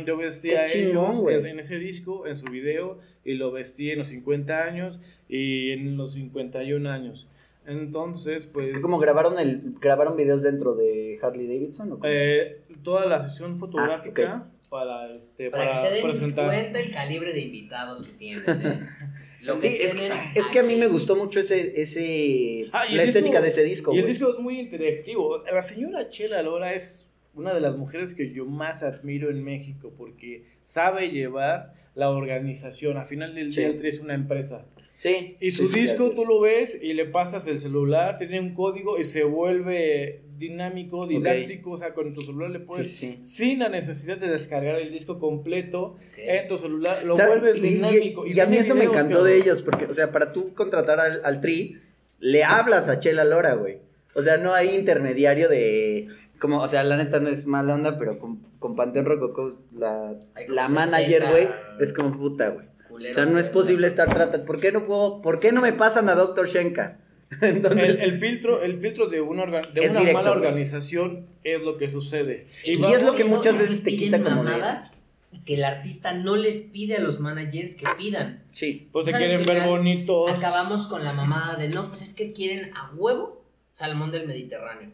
Yo vestí a Qué chingón, ellos güey. en, ese disco, en su video, y lo vestí en los 50 años y en los 51 años. Entonces, pues... ¿Cómo grabaron el grabaron videos dentro de Harley Davidson? ¿o cómo? eh, toda la sesión fotográfica Ah, para, este, Para, para, que se den presentar... cuenta el calibre de invitados que tienen. ¿eh? Lo que Sí, es, tienen es que a mí me gustó mucho ese, ese Ah, la disco- estética de ese disco. Y el disco es muy interactivo. La señora Chela Lora es una de las mujeres que yo más admiro en México porque sabe llevar la organización. Al final del Sí. día, el Tri es una empresa. Sí. Y su sí, sí, disco sí, tú sí. lo ves y le pasas el celular, tiene un código y se vuelve dinámico, didáctico. O sea, con tu celular le Sí, puedes. sí. Sin la necesidad de descargar el disco completo en tu celular, lo ¿Sabe? vuelves Y- y- dinámico. Y, a mí eso me encantó de ellos, porque, o sea, para tú contratar al, al Tri, le hablas a Chela Lora, güey. O sea, no hay intermediario de. Como, o sea, la neta no es mala onda, pero con, con Panteón Rococó, la, la manager, 60 güey, es como puta, güey. O sea, no es posible estar tratando. ¿Por qué no puedo, por qué no me pasan a Dr. Shenka? Entonces, El, el filtro, el filtro de una, orga- de una directo, mala organización es lo que sucede. Y va- es lo que muchas veces te piden quita como mamadas que el artista no les pide a los managers que pidan. sí. Pues se O sea, quieren ver bonitos. Acabamos con la mamada de no, pues es que quieren a huevo salmón del Mediterráneo.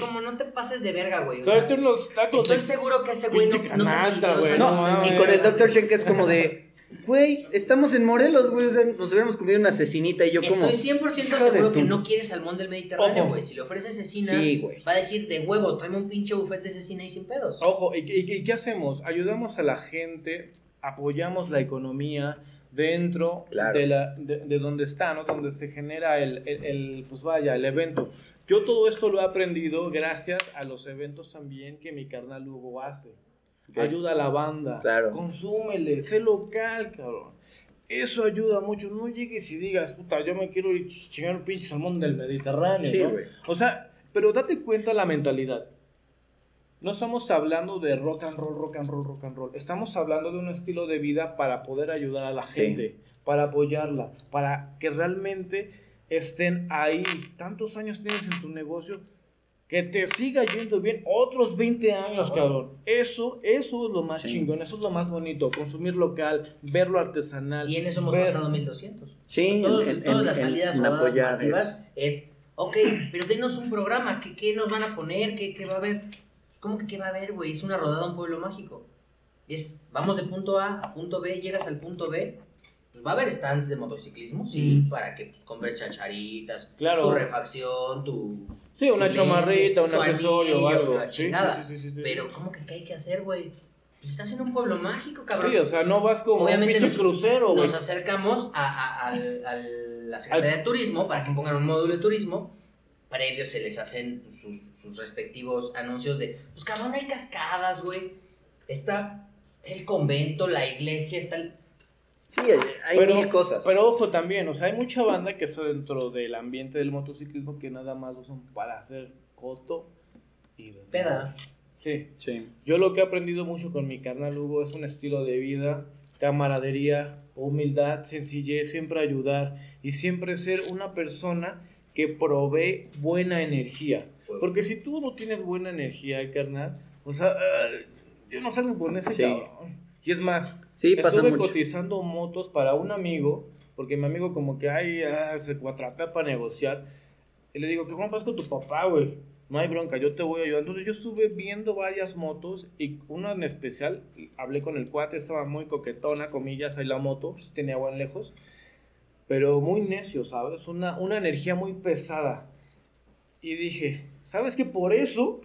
Como no te pases de verga, güey. O sea, Tráete unos tacos estoy de... seguro que ese güey no, no te pidió güey, no mames. Y con el. Dr. Shenka es como de, güey, estamos en Morelos, güey, o sea, nos hubiéramos comido una cecinita y yo como... Estoy 100% hijo de seguro que no quiere salmón del Mediterráneo, Ojo. güey. Si le ofreces cecina, Sí, va a decir de huevos, tráeme un pinche buffet de cecina y sin pedos. Ojo, ¿y, y- y qué hacemos? Ayudamos a la gente, apoyamos la economía dentro Claro. de, la, de, de donde está, ¿no? Donde se genera el, el- el, pues vaya, el evento. Yo todo esto lo he aprendido gracias a los eventos también que mi carnal Hugo hace. Ayuda a la banda. Claro. Consúmele, sé local, cabrón. Eso ayuda mucho. No llegues y digas, puta, yo me quiero ir ch- chingar un pinche salmón del Mediterráneo, Sí, ¿no? O sea, pero date cuenta la mentalidad. No estamos hablando de rock and roll, rock and roll, rock and roll. Estamos hablando de un estilo de vida para poder ayudar a la Sí. gente, para apoyarla, para que realmente estén ahí. Tantos años tienes en tu negocio que te siga yendo bien otros 20 años, cabrón. Eso, eso es lo más Sí. chingón, eso es lo más bonito. Consumir local, verlo artesanal. Y en eso hemos ver- pasado 1200. Sí, Todos- en- en- todas las en- salidas en rodadas masivas es, ok, pero denos un programa, ¿qué, qué nos van a poner? ¿Qué, qué va a haber? ¿Cómo que qué va a haber, güey? Es una rodada a un pueblo mágico. Es, vamos de punto A a punto B, llegas al punto B, pues va a haber stands de motociclismo, sí, Mm. para que pues, compres chacharitas, Claro. tu refacción, tu... Sí, una tu chamarrita, un accesorio o algo. sí, chingada. sí, sí, sí. Pero, ¿cómo que qué hay que hacer, güey? Pues estás en un pueblo mágico, cabrón. Sí, o sea, no vas como Obviamente un pinche nos- crucero, güey. Nos acercamos a, a- al- a la Secretaría de Turismo para que pongan un módulo de turismo. Previo se les hacen sus, sus respectivos anuncios de, pues cabrón, hay cascadas, güey. Está el convento, la iglesia, está el... Sí, hay, hay Pero- mil cosas. Pero ojo también, o sea, hay mucha banda que está dentro del ambiente del motociclismo que nada más lo usan para hacer coto y desmadre. Peda. Sí. Sí. Yo lo que he aprendido mucho con mi carnal Hugo es un estilo de vida, camaradería, humildad, sencillez, siempre ayudar y siempre ser una persona que provee buena energía. Porque si tú no tienes buena energía, carnal, o sea, eh, yo no salgo con ese Sí. cabrón. Y es más, Sí, pasa estuve mucho. cotizando motos para un amigo, porque mi amigo como que ay, ah, se cuatrapea para negociar. Y le digo, ¿qué compras con tu papá, güey? No hay bronca, yo te voy a ayudar. Entonces yo estuve viendo varias motos y una en especial, hablé con el cuate, estaba muy coquetona, comillas, ahí la moto, tenía buen lejos, pero muy necio, ¿sabes? Una, una energía muy pesada. Y dije, ¿sabes qué? Por eso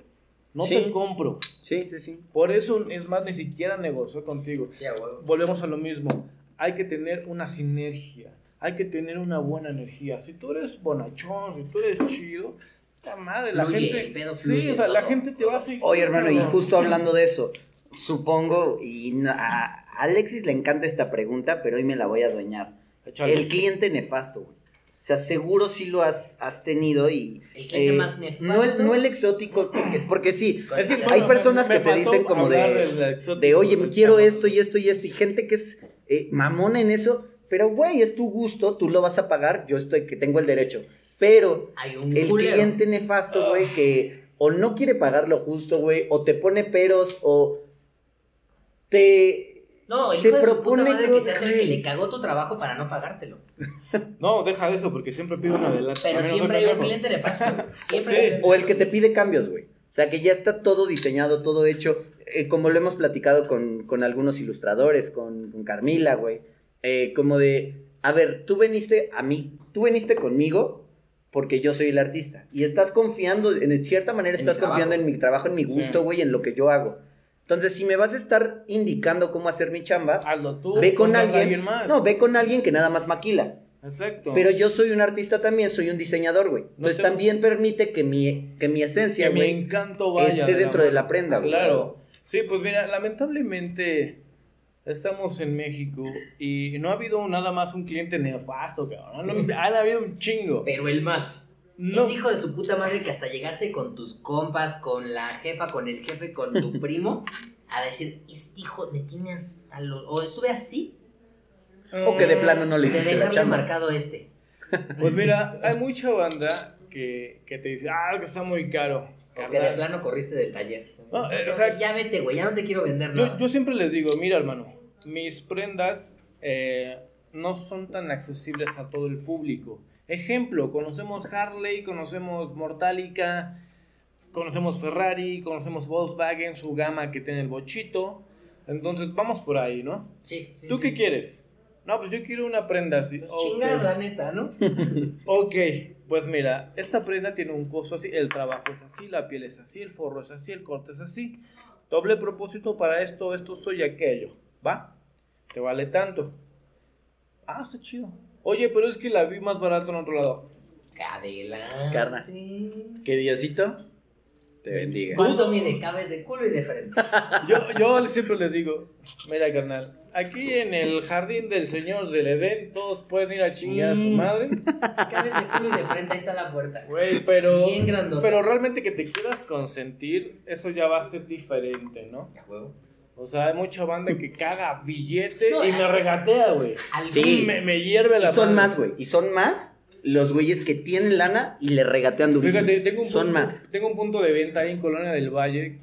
no Sí. te compro. Sí, sí, sí. Por eso, es más, ni siquiera negocio contigo Sí, volvemos a lo mismo. Hay que tener una sinergia. Hay que tener una buena energía. Si tú eres bonachón, si tú eres chido, puta madre, la Fluye, gente. el pedo sí, o sea, la gente te va a seguir. Oye, hermano, y justo hablando de eso, supongo, y no- a Alexis le encanta esta pregunta, pero hoy me la voy a adueñar. El cliente nefasto, güey. O sea, seguro sí lo has, has tenido y... El cliente eh, más nefasto. No el, no el exótico, porque, porque sí, Es que, Hay bueno, personas me- que me te dicen como de- de oye, quiero esto y esto y esto, y gente que es eh, mamona en eso, pero güey, es tu gusto, tú lo vas a pagar, yo estoy, que tengo el derecho. Pero Hay un el culero. cliente nefasto, güey, que o no quiere pagar lo justo, güey, o te pone peros, o te... No, el te hijo de su propone puta madre que se hace el que le cagó tu trabajo para no pagártelo. No, deja de eso, porque siempre pido un adelanto. Pero siempre hay un cliente nefasto. Siempre O el que te pide cambios, güey. O sea, que ya está todo diseñado, todo hecho, eh, como lo hemos platicado con, con algunos ilustradores, con, con Carmila, güey. Eh, como de, a ver, tú veniste a mí, tú veniste conmigo porque yo soy el artista. Y estás confiando, en cierta manera En estás confiando en mi trabajo, en mi Sí. gusto, güey, en lo que yo hago. Entonces, si me vas a estar indicando cómo hacer mi chamba, Hazlo tú. ve con alguien, más. no, ve con alguien que nada más maquila. Exacto. Pero yo soy un artista también, soy un diseñador, güey. Entonces sé. también permite que mi, que mi esencia, que mi güey, encanto vaya. esté dentro de la prenda, güey. Claro. Sí, pues mira, lamentablemente estamos en México y no ha habido nada más un cliente nefasto, cabrón. No, han habido un chingo. Pero el más. No, Es hijo de su puta madre que hasta llegaste con tus compas, con la jefa, con el jefe, con tu primo, a decir, este hijo me tiene hasta los... O estuve así, O que de plano no le hiciste la dejarle chamba. marcado este. Pues mira, hay mucha banda que, que te dice, ah, que está muy caro. O que de plano corriste del taller. No, eh, o sea, ya vete, güey, ya no te quiero vender Yo, nada. yo siempre les digo, mira hermano, mis prendas eh, no son tan accesibles a todo el público. Ejemplo, conocemos Harley, conocemos Mortalica, conocemos Ferrari, conocemos Volkswagen, su gama que tiene el bochito. Entonces vamos por ahí, ¿no? Sí, sí, ¿Tú sí. qué quieres? No, pues yo quiero una prenda así. Pues Ok. Chingar, la neta, ¿no? Ok, pues mira, esta prenda tiene un costo así, el trabajo es así, la piel es así, el forro es así, el corte es así. Doble propósito para esto, esto soy aquello, ¿va? Te vale tanto. Ah, está chido. Oye, pero es que la vi más barata en otro lado. Adelante. Carna. Que Diosito te bendiga. ¿Cuánto mide? Cabes de culo y de frente. Yo, yo siempre les digo, mira carnal, aquí en el jardín del Señor del Edén todos pueden ir a chingar a su Mm. madre. Cabes de culo y de frente, ahí está la puerta. Güey, pero... Bien grandota. Pero realmente que te quieras consentir, eso ya va a ser diferente, ¿no? A huevo. O sea, hay mucha banda que caga billete No, y me regatea, güey. Sí. Me, me hierve Y la son madre. más, güey. Y son más los güeyes que tienen lana y le regatean durísimo. Fíjate, tengo un, Son punto, más. tengo un punto de venta ahí en Colonia del Valle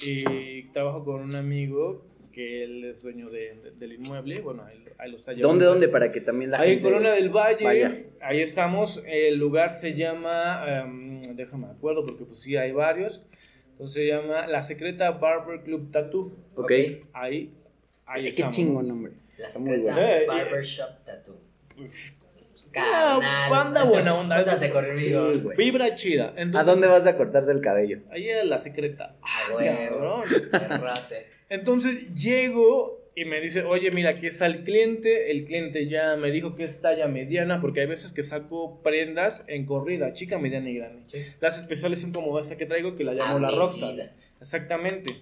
y trabajo con un amigo que él es dueño de- de- del inmueble. Bueno, ahí, ahí lo está llevando. ¿Dónde, dónde? Para que también la Ahí en gente... Colonia del Valle, vaya. ahí estamos. El lugar se llama, em, déjame me acuerdo porque pues sí hay varios. Entonces se llama La Secreta Barber Club Tattoo. Ok. Ahí, ahí Qué estamos. chingón nombre. La Está muy secreta bueno. Barbershop Tattoo. Pues, Carnal. banda buena onda. Cuéntate conmigo. Sí, güey. Vibra chida. ¿A Entonces, dónde vas a cortarte el cabello? Ahí a La Secreta. A. Cabrón. Cerrate. Entonces llego y me dice, oye, mira, aquí está el cliente. El cliente ya me dijo que es talla mediana, porque hay veces que saco prendas en corrida, chica, mediana y grande. Sí. Las especiales son como esta que traigo, que la A llamo la medida. Rockstar. Exactamente.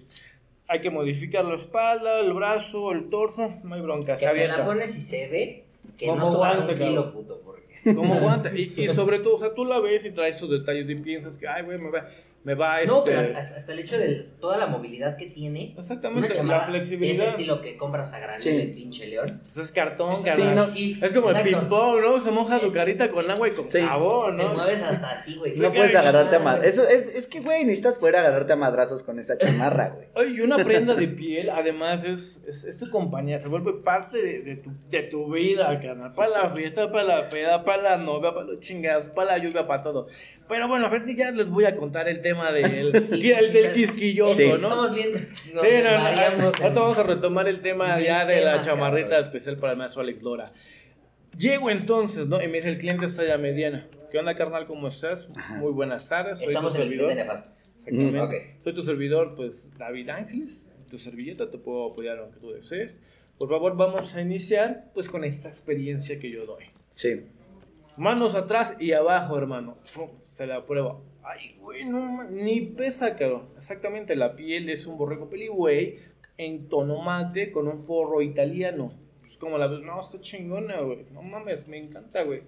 hay que modificar la espalda, el brazo, el torso, no hay bronca, Que se te la pones y se ve que Como no subas un guante, kilo, cabrón. puto. Porque... Como aguanta. Y, y sobre todo, o sea, tú la ves y traes sus detalles y piensas que, ay, güey, me va, me va No, este... pero hasta, hasta el hecho de toda la movilidad que tiene. Una Exactamente, la chamarra de flexibilidad. este estilo que compras a granel, Sí. el pinche león. Pues es cartón, Sí, carnal. sí, sí. Es como el ping-pong, ¿no? Se moja tu carita con agua y con Sí. jabón, Te ¿no? mueves hasta así, güey. No puedes agarrarte a madrazos. Eso es, es que, güey, necesitas poder agarrarte a madrazos con esa chamarra, güey. Oye, y una prenda de piel, además, es, es, es tu compañía, se vuelve parte de, de tu, de tu vida, carnal. Para la fiesta, para la peda, para la novia, para los chingados, para la lluvia, para todo. Pero bueno, ahorita ya les voy a contar el tema del, Sí, sí, el sí, del quisquilloso, Sí. ¿no? Somos bien. Nos Sí, no, no, en- vamos a retomar el tema ya de la temas, chamarrita cabrón. especial para el maestro Alex Lora. Llego entonces, ¿no? Y me dice, el cliente está ya mediana. ¿Qué onda, carnal? ¿Cómo estás? Muy buenas tardes. soy Estamos tu en el servidor. cliente nefasto. Exactamente. Mm, ok. Soy tu servidor, pues, David Ángeles. Tu servilleta, te puedo apoyar en lo que tú desees. Por favor, vamos a iniciar, pues, con esta experiencia que yo doy. Sí. Manos atrás y abajo, hermano. Se la prueba. Ay, güey, no ni pesa, cabrón. Exactamente, la piel es un borrego peligüey en tono mate con un forro italiano. Pues como la ves, no, está chingona, güey. No mames, me encanta, güey.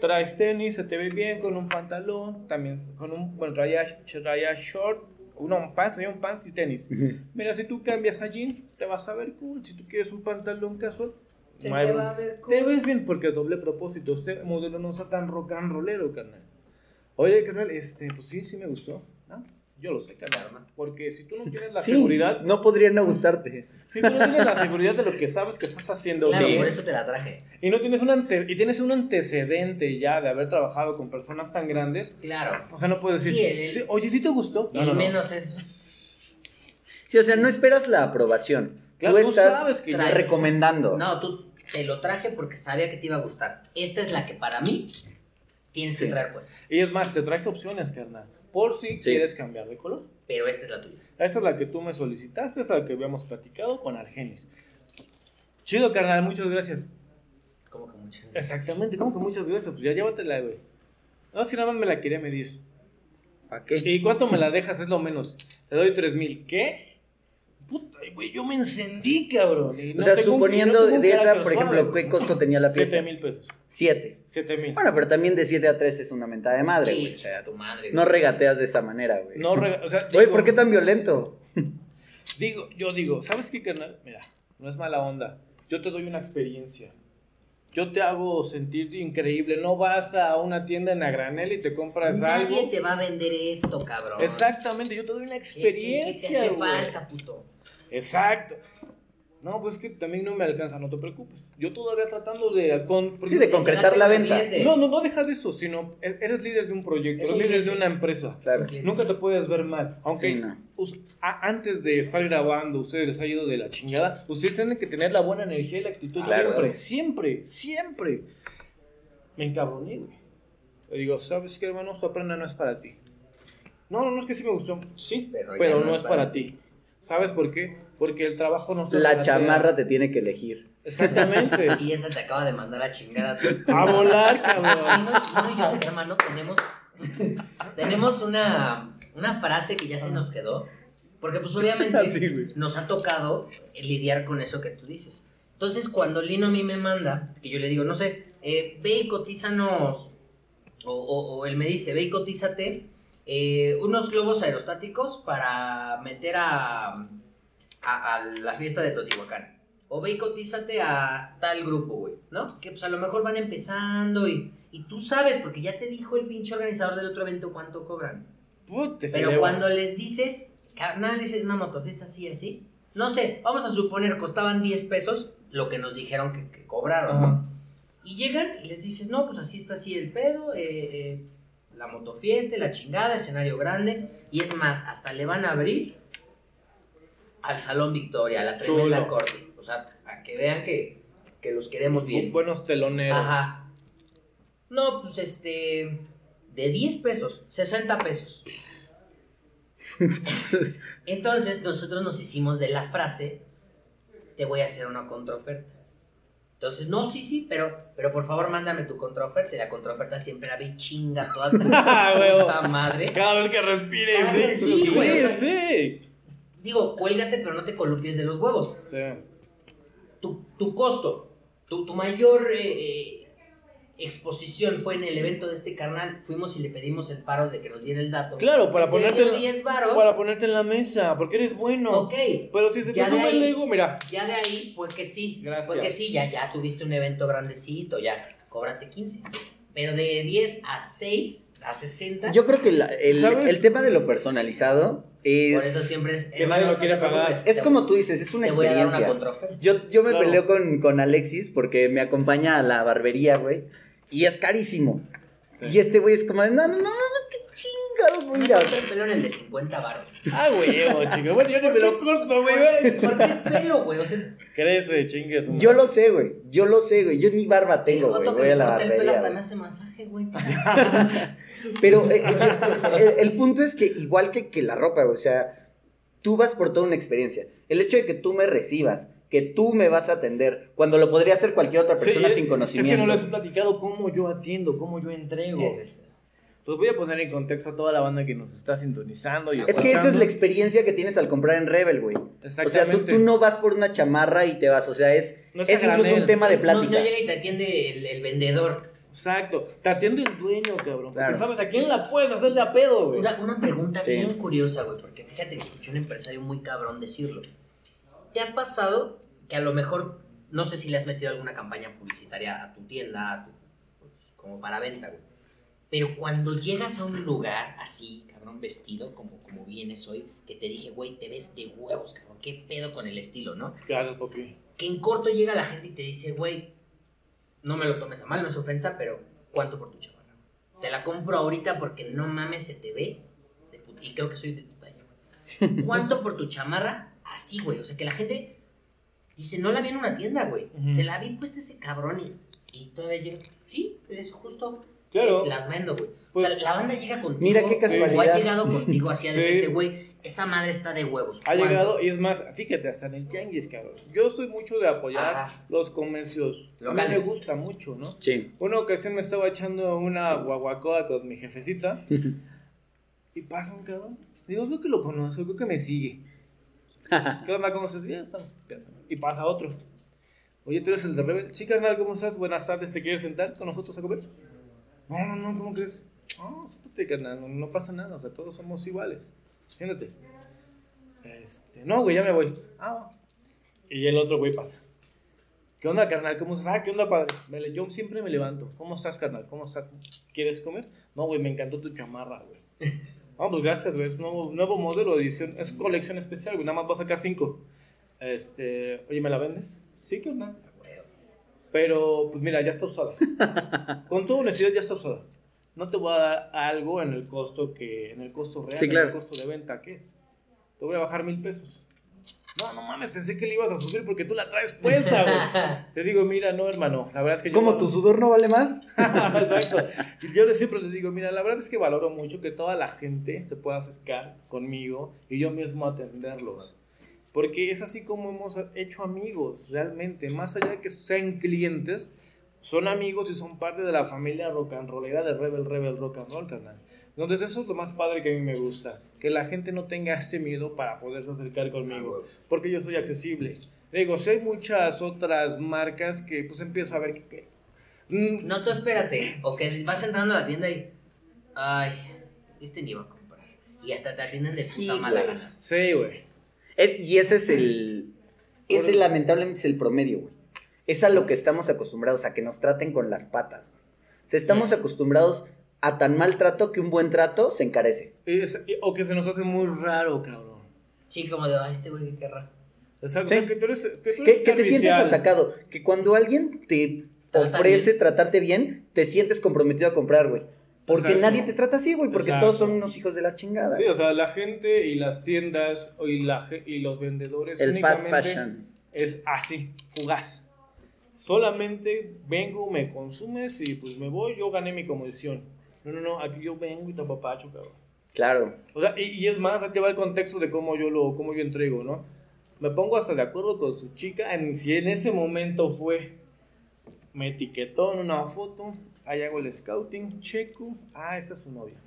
Traes tenis, se te ve bien con un pantalón, también con un, bueno, traía, traía short, no, un pants, un pants y tenis. Mira, si tú cambias a jean, te vas a ver cool. Si tú quieres un pantalón casual, te bron- va a ver te cool. ves bien porque es doble propósito. Este modelo no está tan rock and rollero, carnal. Oye, carnal, este, pues sí, sí me gustó. ¿no? Yo lo sé, carnal. Porque si tú no tienes la Sí, seguridad, No podría no gustarte. si tú no tienes la seguridad de lo que sabes que estás haciendo Claro, bien, por eso te la traje. y no tienes un ante- y tienes un antecedente ya de haber trabajado con personas tan grandes, Claro. o sea, no puedes decir, Sí, el- "Sí, oye, ¿sí te gustó? No, el no, no. menos es. Sí, o sea, no esperas la aprobación. Claro, tú tú estás sabes que ya- recomendando. No, tú te lo traje porque sabía que te iba a gustar. Esta es la que para mí tienes que Sí. traer puesta. Y es más, te traje opciones, carnal, por si Sí. quieres cambiar de color. Pero esta es la tuya. Esta es la que tú me solicitaste, es la que habíamos platicado con Argenis. Chido, carnal, muchas gracias. Como que mucho. Exactamente, ¿cómo que muchas gracias? Pues ya llévatela, güey. No, que nada más me la quería medir. ¿Para qué? ¿Y cuánto me la dejas? Es lo menos. Te doy tres mil. ¿Qué? Puta, güey, yo me encendí, cabrón. y o sea, tengo un- suponiendo no tengo un de esa, por ejemplo, ¿qué costo tenía la pieza? Siete mil pesos. Siete. Siete mil. Bueno, pero también de 7 a 3 es una mentada de madre, Sí, güey. chinga tu madre. No güey. regateas de esa manera, güey. No, rega- o sea, Oye, ¿por qué tan violento? Digo, yo digo, ¿sabes qué, carnal? Mira, no es mala onda. Yo te doy una experiencia. Yo te hago sentir increíble. No vas a una tienda en a granel y te compras Nadie algo. te va a vender esto, cabrón. Exactamente, yo te doy una ¿Qué- qué- experiencia. ¿Qué, te hace falta, puto? Exacto. No, pues que también no me alcanza, no te preocupes. Yo todavía tratando de... con- Sí, de concretar la venta. No, no, no deja de eso, sino e- eres líder de un proyecto, Es eres líder de una empresa. Claro. Nunca te puedes ver mal. Aunque Sí, no. antes de estar grabando, ustedes les ha ido de la chingada. Ustedes tienen que tener la buena energía y la actitud Claro. siempre, siempre, siempre. Me encabroné, güey. Le digo, ¿sabes qué, hermano? Tu prenda no es para ti. No, no, no es que sí me gustó. Sí, Pero pero, no, es para ti. ¿Sabes por qué? Porque el trabajo no se La chamarra te tiene que elegir. Exactamente. Y esta te acaba de mandar a chingar a tu. a volar, Y cabrón. no, y no, yo, hermano, tenemos, tenemos una, una frase que ya se nos quedó. Porque, pues, obviamente, nos ha tocado lidiar con eso que tú dices. Entonces, cuando Lino a mí me manda, que yo le digo, no sé, eh, ve y cotízanos, o, o- o él me dice, ve y cotízate eh, unos globos aerostáticos para meter a, a, a la fiesta de Totihuacán. O ve y cotízate a tal grupo, güey, ¿no? Que pues a lo mejor van empezando y, y tú sabes, porque ya te dijo el pinche organizador del otro evento cuánto cobran. Puta, se Pero cuando les dices, carnal, es una motofiesta así, así, no sé, vamos a suponer costaban 10 pesos lo que nos dijeron que, que cobraron. Ajá. Y llegan y les dices, no, pues así está así el pedo, eh, eh, la motofiesta, la chingada, escenario grande. Y es más, hasta le van a abrir al Salón Victoria, a la tremenda Chulo. corte. O sea, a que vean que, que los queremos bien. Buenos teloneros. Ajá. No, pues este. De 10 pesos, 60 pesos. Entonces, nosotros nos hicimos de la frase: Te voy a hacer una contraoferta. Entonces, no, sí, sí, pero, pero por favor, mándame tu contraoferta. Y la contraoferta siempre era ve chinga toda tu Ah, puta madre. Cada vez que respires, Cada vez- sí, sí, güey, sí. Digo, cuélgate, pero no te columpies de los huevos. Sí. Tu, tu costo, tu, tu mayor eh, eh, exposición fue en el evento de este carnal. Fuimos y le pedimos el paro de que nos diera el dato. Claro, para Te ponerte, en, 10 varos. para ponerte en la mesa, porque eres bueno. Ok, Pero si se te sube el ego, mira. ya de ahí, pues que sí. Gracias. Porque sí, ya, ya tuviste un evento grandecito, ya, cóbrate 15. Pero de 10 a 6, a 60. Yo creo que la- el, el tema de lo personalizado es. Por eso siempre es. Que nadie lo quiere pagar. Es como tú dices, es una Te voy a dar una experiencia. Yo, yo me Claro. peleo con, con Alexis porque me acompaña a la barbería, güey. Y es carísimo. Sí. Y este güey es como de, no, no, no, chingados voy a ir a-". El pelo en el de 50 baros. Ah, güey, chico. Bueno, yo ni me lo corto, güey. güey. ¿Por qué es pelo, güey? O sea, Crece, chingue su Yo lo sé, güey. Yo lo sé, güey. Yo ni barba tengo, güey. Voy a me la el pelo hasta me hace masaje, güey. Pero eh, el, el punto es que igual que, que la ropa, güey, o sea, tú vas por toda una experiencia. El hecho de que tú me recibas, que tú me vas a atender, cuando lo podría hacer cualquier otra Sí, persona es- sin conocimiento. Es que no les he platicado cómo yo atiendo, cómo yo entrego. Es- Pues voy a poner en contexto a toda la banda que nos está sintonizando. Y Es que esa es la experiencia que tienes al comprar en Rebel, güey. O sea, tú, Exactamente. tú no vas por una chamarra y te vas. O sea, es, No es es a incluso un tema de No, plática. no llega y te atiende el, el vendedor. Exacto. Te atiende el dueño, cabrón. Claro. Porque sabes a quién la puedes hacer de a pedo, güey. Una, una pregunta Sí. bien curiosa, güey, porque fíjate que escuché un empresario muy cabrón decirlo. ¿Te ha pasado que a lo mejor, no sé si le has metido alguna campaña publicitaria a tu tienda, a tu- pues, como para venta, güey? Pero cuando llegas a un lugar así, cabrón, vestido, como, como vienes hoy, que te dije, güey, te ves de huevos, cabrón, qué pedo con el estilo, ¿no? Gracias, papi. Que en corto llega la gente y te dice, güey, no me lo tomes a mal, no es ofensa, pero ¿cuánto por tu chamarra? Te la compro ahorita porque no mames, se te ve. de put- y creo que soy de tu talla, güey. ¿Cuánto por tu chamarra? Así, güey. O sea, que la gente dice, no la vi en una tienda, güey. Se la vi puesta ese cabrón y, y todavía llega. Sí, es justo. Claro. eh, las vendo, güey. Pues- o sea, la banda llega contigo. Mira qué O ha casualidad. llegado contigo así a decirte, güey, esa madre está de huevos. Ha llegado y es más, fíjate, hasta en el tianguis, cabrón. Yo soy mucho de apoyar Ajá. los comercios. A mí Locales. me gusta mucho, ¿no? Sí. Una ocasión me estaba echando una guaguacoa con mi jefecita y pasa un cabrón. Digo, creo que lo conozco, creo que me sigue. ¿Qué onda? ¿Cómo estás? Ya estamos. Y pasa otro. Oye, ¿tú eres el de Rebel? Sí, carnal, ¿cómo estás? Buenas tardes, ¿te quieres sentar con nosotros a comer? No, no, no, ¿cómo crees? No, siéntate, carnal, no, no pasa nada, o sea, todos somos iguales. Siéntate. Este, no, güey, ya me voy. Ah, va. Y el otro güey pasa. ¿Qué onda, carnal? ¿Cómo estás? Ah, ¿qué onda, padre? Yo siempre me levanto. ¿Cómo estás, carnal? ¿Cómo estás? ¿Quieres comer? No, güey, me encantó tu chamarra, güey. No, pues gracias, güey. Es nuevo, nuevo modelo, edición. Es colección especial, güey. Nada más voy a sacar cinco. Este, oye, ¿me la vendes? Sí, ¿qué onda? Pero, pues mira, ya está usada. Con toda honestidad, ya está usada. No te voy a dar algo en el costo que, en el costo real, Sí, claro. en el costo de venta que es. Te voy a bajar mil pesos. No, no mames, pensé que le ibas a subir porque tú la traes puesta, güey. Te digo, mira, no, hermano, la verdad es que yo... ¿Cómo tu sudor no vale más? Exacto. Y yo siempre les digo, mira, la verdad es que valoro mucho que toda la gente se pueda acercar conmigo y yo mismo atenderlos. Porque es así como hemos hecho amigos, realmente. Más allá de que sean clientes, son amigos y son parte de la familia rock and rollera de Rebel Rebel Rock and Roll, carnal. Entonces eso es lo más padre que a mí me gusta. Que la gente no tenga este miedo para poderse acercar conmigo porque yo soy accesible. Digo, si hay muchas otras marcas que pues empiezo a ver que... que- mm, No, tú espérate. O que vas entrando a la tienda y. Ay, este ni iba a comprar. Y hasta te atienden de Sí, puta mala gana. Sí, güey. Es- y ese es el. Ese lamentablemente es el promedio, güey. Es a lo que estamos acostumbrados, a que nos traten con las patas. güey. O sea, estamos Sí. acostumbrados a tan mal trato que un buen trato se encarece. Es- o que se nos hace muy raro, cabrón. Sí, como de, ay, este güey qué querrá. O sea, Sí. o sea, que tú eres, que tú Que, eres que te sientes atacado. Que cuando alguien te Trata ofrece bien. tratarte bien, te sientes comprometido a comprar, güey. Porque nadie te trata así, güey. Porque Exacto. todos son unos hijos de la chingada. Sí, o sea, la gente y las tiendas y, la, y los vendedores el fast fashion. es así, fugaz. Solamente vengo, me consumes y pues me voy, yo gané mi comisión. No, no, no, aquí yo vengo y te apapacho, cabrón. Claro. O sea, y, y es más, aquí va el contexto de cómo yo lo cómo yo entrego, ¿no? Me pongo hasta de acuerdo con su chica, en, si en ese momento fue, me etiquetó en una foto, ahí hago el scouting, checo, ah, esta es su novia.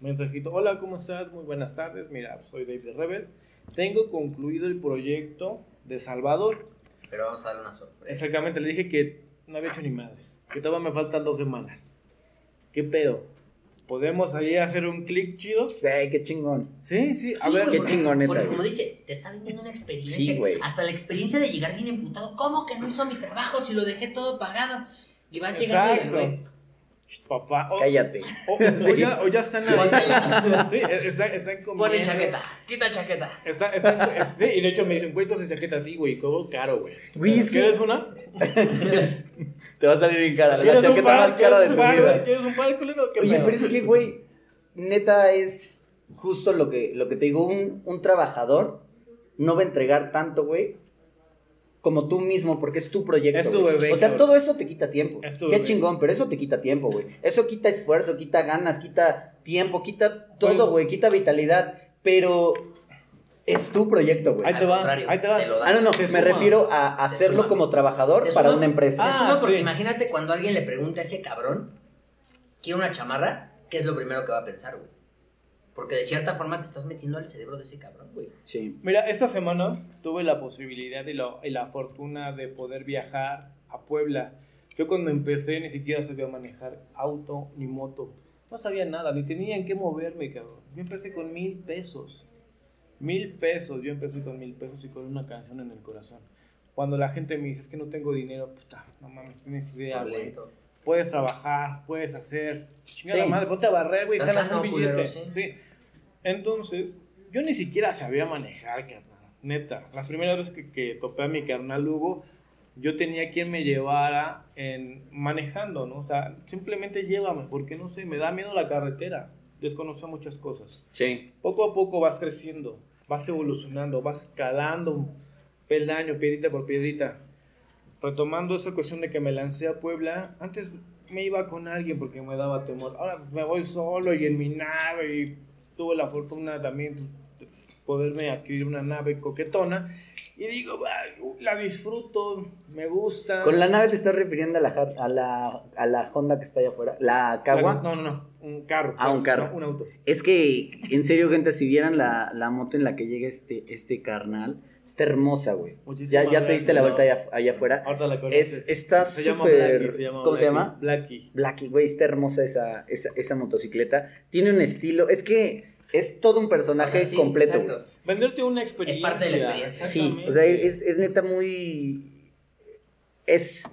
Mensajito, hola, ¿cómo estás? Muy buenas tardes, mira, soy David Rebel tengo concluido el proyecto de Salvador. Pero vamos a darle una sorpresa. Exactamente, le dije que no había hecho ni madres, que todavía me faltan dos semanas. ¿Qué pedo? ¿Podemos ahí hacer un clic chido? Ay, qué chingón. Sí, sí, a Sí, ver. güey, qué porque- chingón, Porque como dice, te está vendiendo una experiencia. Sí, güey. Hasta la experiencia de llegar bien emputado. ¿Cómo que no hizo mi trabajo si lo dejé todo pagado? Y vas llegando y el güey. Papá, o, Cállate. o- o ya, o ya está en la... Póntela. Sí, está, está en Pone chaqueta. Quita chaqueta. Está, está, es- sí, y de hecho me dicen, güey, entonces chaqueta así, güey, cobro caro, güey. Que- ¿Quieres una? Te va a salir bien cara. La ¿Quieres un chaqueta par? más cara de ¿Quieres tu par? vida. ¿Quieres un par, culero? ¿Qué Oye, pedo? pero es que, güey, neta es justo lo que, lo que te digo. Un, un trabajador no va a entregar tanto, güey, como tú mismo, porque es tu proyecto. Es tu bebé, O sea, cabrón. todo eso te quita tiempo. Es tu Qué bebé. chingón, pero eso te quita tiempo, güey. Eso quita esfuerzo, quita ganas, quita tiempo, quita todo, Pues- güey, quita vitalidad. Pero es tu proyecto, güey. Ahí te va, ahí te va. Ah, no, no, Te me suma. refiero a hacerlo como trabajador para una empresa. Ah, suma porque sí. imagínate cuando alguien le pregunta a ese cabrón, ¿quiere una chamarra? ¿Qué es lo primero que va a pensar, güey? Porque de cierta forma te estás metiendo al cerebro de ese cabrón, güey. Sí. Mira, esta semana tuve la posibilidad y, la- y la fortuna de poder viajar a Puebla. Yo cuando empecé ni siquiera sabía manejar auto ni moto. No sabía nada, ni tenía en qué moverme, cabrón. Yo empecé con mil pesos. Mil pesos, yo empecé con mil pesos y con una canción en el corazón. Cuando la gente me dice, es que no tengo dinero, puta, no mames, tienes idea, güey. Puedes trabajar, puedes hacer. Chinga Sí. la madre, ponte a barrer, güey, ganas un billete. sí. sí. Entonces, yo ni siquiera sabía manejar, carnal. Neta. Las primeras veces que, que topé a mi carnal Hugo, yo tenía quien me llevara en manejando, ¿no? O sea, simplemente llévame, porque no sé, me da miedo la carretera. Desconozco muchas cosas. Sí. Poco a poco vas creciendo, vas evolucionando, vas escalando peldaño, piedrita por piedrita. Retomando esa cuestión de que me lancé a Puebla, antes me iba con alguien porque me daba temor. Ahora me voy solo y en mi nave y tuve la fortuna también de poderme adquirir una nave coquetona. Y digo, "Ay, la disfruto, me gusta. Con la nave te estás refiriendo a la, a la, a la Honda que está allá afuera. ¿La Cagua? No, no, no, un carro. Ah, un carro. No, un auto. Es que, en serio, gente, si vieran la, la moto en la que llega este, este carnal, está hermosa, güey. Muchísimas Ya, ya te diste la vuelta ¿no? allá, allá afuera. Ahorita la conoces. Es, está súper... Blackie, se llama ¿Cómo se Blackie. llama? Blackie. Blackie, güey, está hermosa esa, esa, esa motocicleta. Tiene un estilo, es que es todo un personaje O sea, sí, completo. exacto. Venderte una experiencia. parte de la experiencia. Sí, o sea, es, es neta muy... Es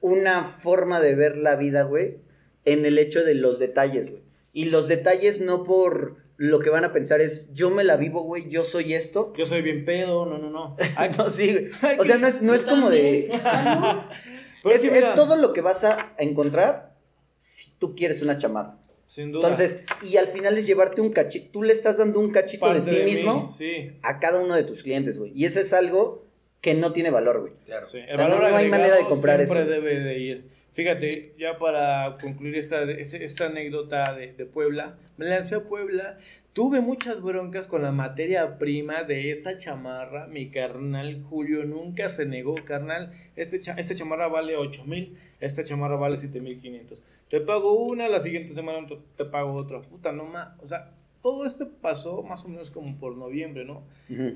una forma de ver la vida, güey, en el hecho de los detalles, güey. Y los detalles no por lo que van a pensar es, yo me la vivo, güey, yo soy esto. Yo soy bien pedo, no, no, no. Ay, No, sí, güey. O sea, no es, no es como de... Pero Es, que es todo lo que vas a encontrar si tú quieres una chamarra. Sin duda. Entonces, y al final es llevarte un cachito, tú le estás dando un cachito de Parte ti mí, mismo Sí. a cada uno de tus clientes, güey. Y eso es algo que no tiene valor, güey. Claro. sí. El sea, no- valor no hay agregado manera de comprar siempre eso. debe de ir. Fíjate, ya para concluir esta, este- esta anécdota de, de Puebla, me lancé a Puebla, tuve muchas broncas con la materia prima de esta chamarra, mi carnal Julio nunca se negó, carnal, este esta chamarra vale 8 mil, esta chamarra vale 7 mil 500. Te pago una, la siguiente semana te pago otra. Puta, no más. O sea, todo esto pasó más o menos como por noviembre, ¿no?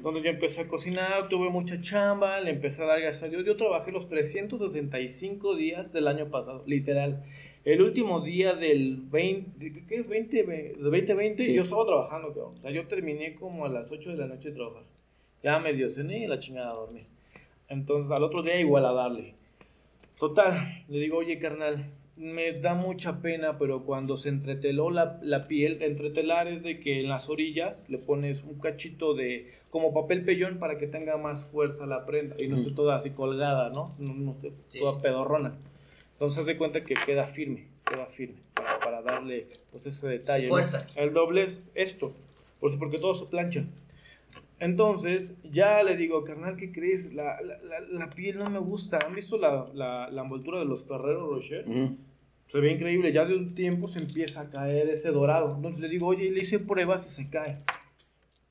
donde yo empecé a cocinar, tuve mucha chamba, le empecé a dar gracias a Dios. Yo trabajé los 365 días del año pasado, literal. El último día del 20, ¿qué es? 20, de 2020, Sí. yo estaba trabajando, cabrón. O sea, yo terminé como a las 8 de la noche de trabajar. Ya medio cené y la chingada a dormir. Entonces, al otro día igual a darle. Total, le digo, oye, carnal, me da mucha pena, pero cuando se entreteló la, la piel, entretelar es de que en las orillas le pones un cachito de, como papel pellón para que tenga más fuerza la prenda y no esté Ujú. toda así colgada, ¿no? No, no esté Sí, toda pedorrona. Entonces, de cuenta que queda firme, queda firme, para, para darle pues ese detalle. ¿no? Fuerza. El doble es esto, por eso, porque todo se plancha. Entonces, ya le digo, carnal, ¿qué crees? La, la, la, la piel no me gusta. ¿Han visto la, la, la envoltura de los Ferrero Rocher? Se ve increíble. Ya de un tiempo se empieza a caer ese dorado. Entonces le digo, oye, le hice pruebas y se cae.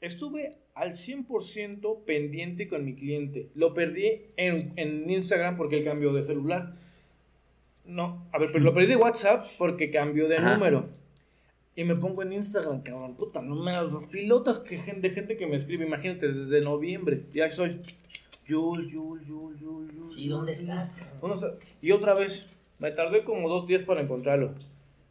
Estuve al 100% pendiente con mi cliente. Lo perdí en, en Instagram porque él cambió de celular. No, a ver, pero lo perdí de WhatsApp porque cambió de Ajá. número. Y me pongo en Instagram, cabrón, puta, no me das filotas que gente, de gente que me escribe, imagínate, desde noviembre, ya soy. Yul, Yul, Yul, Yul, Yul. Sí, ¿dónde estás, cabrón? ¿Dónde estás? Y otra vez, me tardé como dos días para encontrarlo.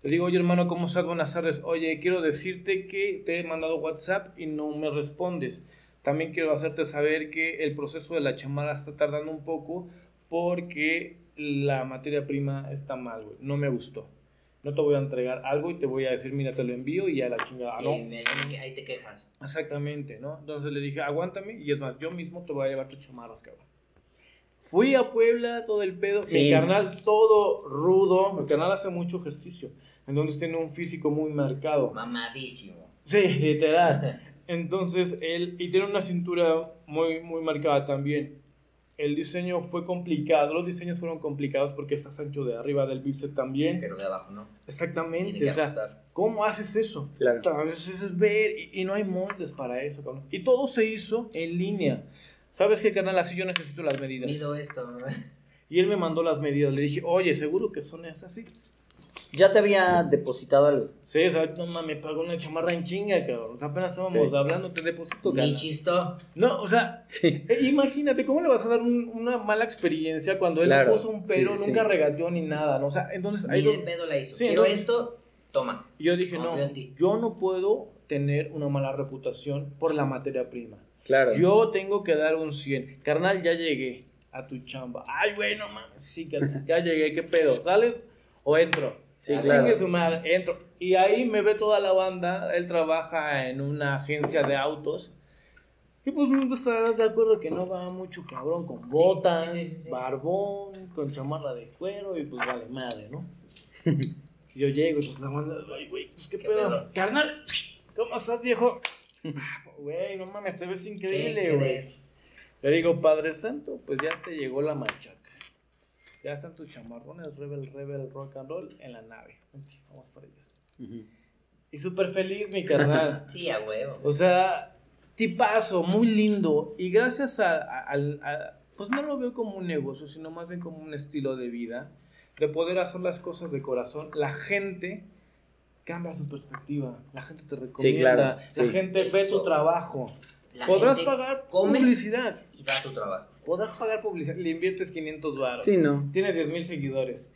Le digo, oye hermano, ¿cómo estás? Buenas tardes. Oye, quiero decirte que te he mandado WhatsApp y no me respondes. También quiero hacerte saber que el proceso de la chamada está tardando un poco porque la materia prima está mal, güey. No me gustó. No te voy a entregar algo y te voy a decir, mira, te lo envío y ya la chingada. ¿no? ahí te quejas. Exactamente, ¿no? Entonces le dije, aguántame y es más, yo mismo te voy a llevar tus chamarras, cabrón. Fui a Puebla, todo el pedo. Sí. Mi carnal todo rudo. Mi carnal hace mucho ejercicio. Entonces tiene un físico muy marcado. Mamadísimo. Sí, literal. Entonces él, y tiene una cintura muy, muy marcada también. El diseño fue complicado, los diseños fueron complicados porque estás ancho de arriba del bíceps también. Pero de abajo no. Tiene Exactamente, que o sea. ¿cómo haces eso? Claro. A veces es ver y, y no hay moldes para eso, cabrón. Y todo se hizo en línea. ¿Sabes qué, carnal? Así yo necesito las medidas. Mido esto. Y él me mandó las medidas. Le dije, oye, ¿seguro que son estas? Sí. Ya te había depositado algo. Sí, o sea, no mames, me pagó una chamarra en chinga, cabrón. O sea, apenas estábamos Sí. hablando, te deposito, Ni chisto. No, o sea, Sí. eh, imagínate, ¿cómo le vas a dar un- una mala experiencia cuando él Claro, no puso un pero, sí, nunca regateó ni nada, ¿no? O sea, entonces ahí lo- de pedo la hizo. Quiero entonces- esto, toma. Y yo dije, no, ti. yo no puedo tener una mala reputación por la materia prima. Claro. Yo tengo que dar un 100. Carnal, ya llegué a tu chamba. Ay, güey, no mames. Sí, carnal, ya llegué. ¿Qué pedo? ¿Sales o entro? Sí, Ah, claro. Chingue su madre, entro. Y ahí me ve toda la banda. Él trabaja en una agencia de autos. Y pues me estarás de acuerdo que no va mucho cabrón con botas, sí, sí, sí, sí. barbón, con chamarra de cuero y pues vale madre, ¿no? Yo llego y pues la banda, ay, güey, pues qué, ¿Qué pedo. pedo? Carnal, ¿cómo estás, viejo? Güey, no mames, te ves ¿Qué increíble, güey. Le digo, Padre Santo, pues ya te llegó la machaca. Ya están tus chamarrones Rebel, Rebel, Rock and Roll en la nave. Vamos por ellos. Ujú. Y súper feliz, mi carnal. Sí, a huevo. O sea, tipazo, muy lindo. Y gracias a, a- al- a- Pues no lo veo como un negocio, sino más bien como un estilo de vida. De poder hacer las cosas de corazón. La gente cambia su perspectiva. La gente te recomienda. claro, sí. La gente ve tu trabajo. La Podrás pagar publicidad. y da tu trabajo. Podrás pagar publicidad. Le inviertes 500 baros. Sí, no. Tienes 10 mil seguidores.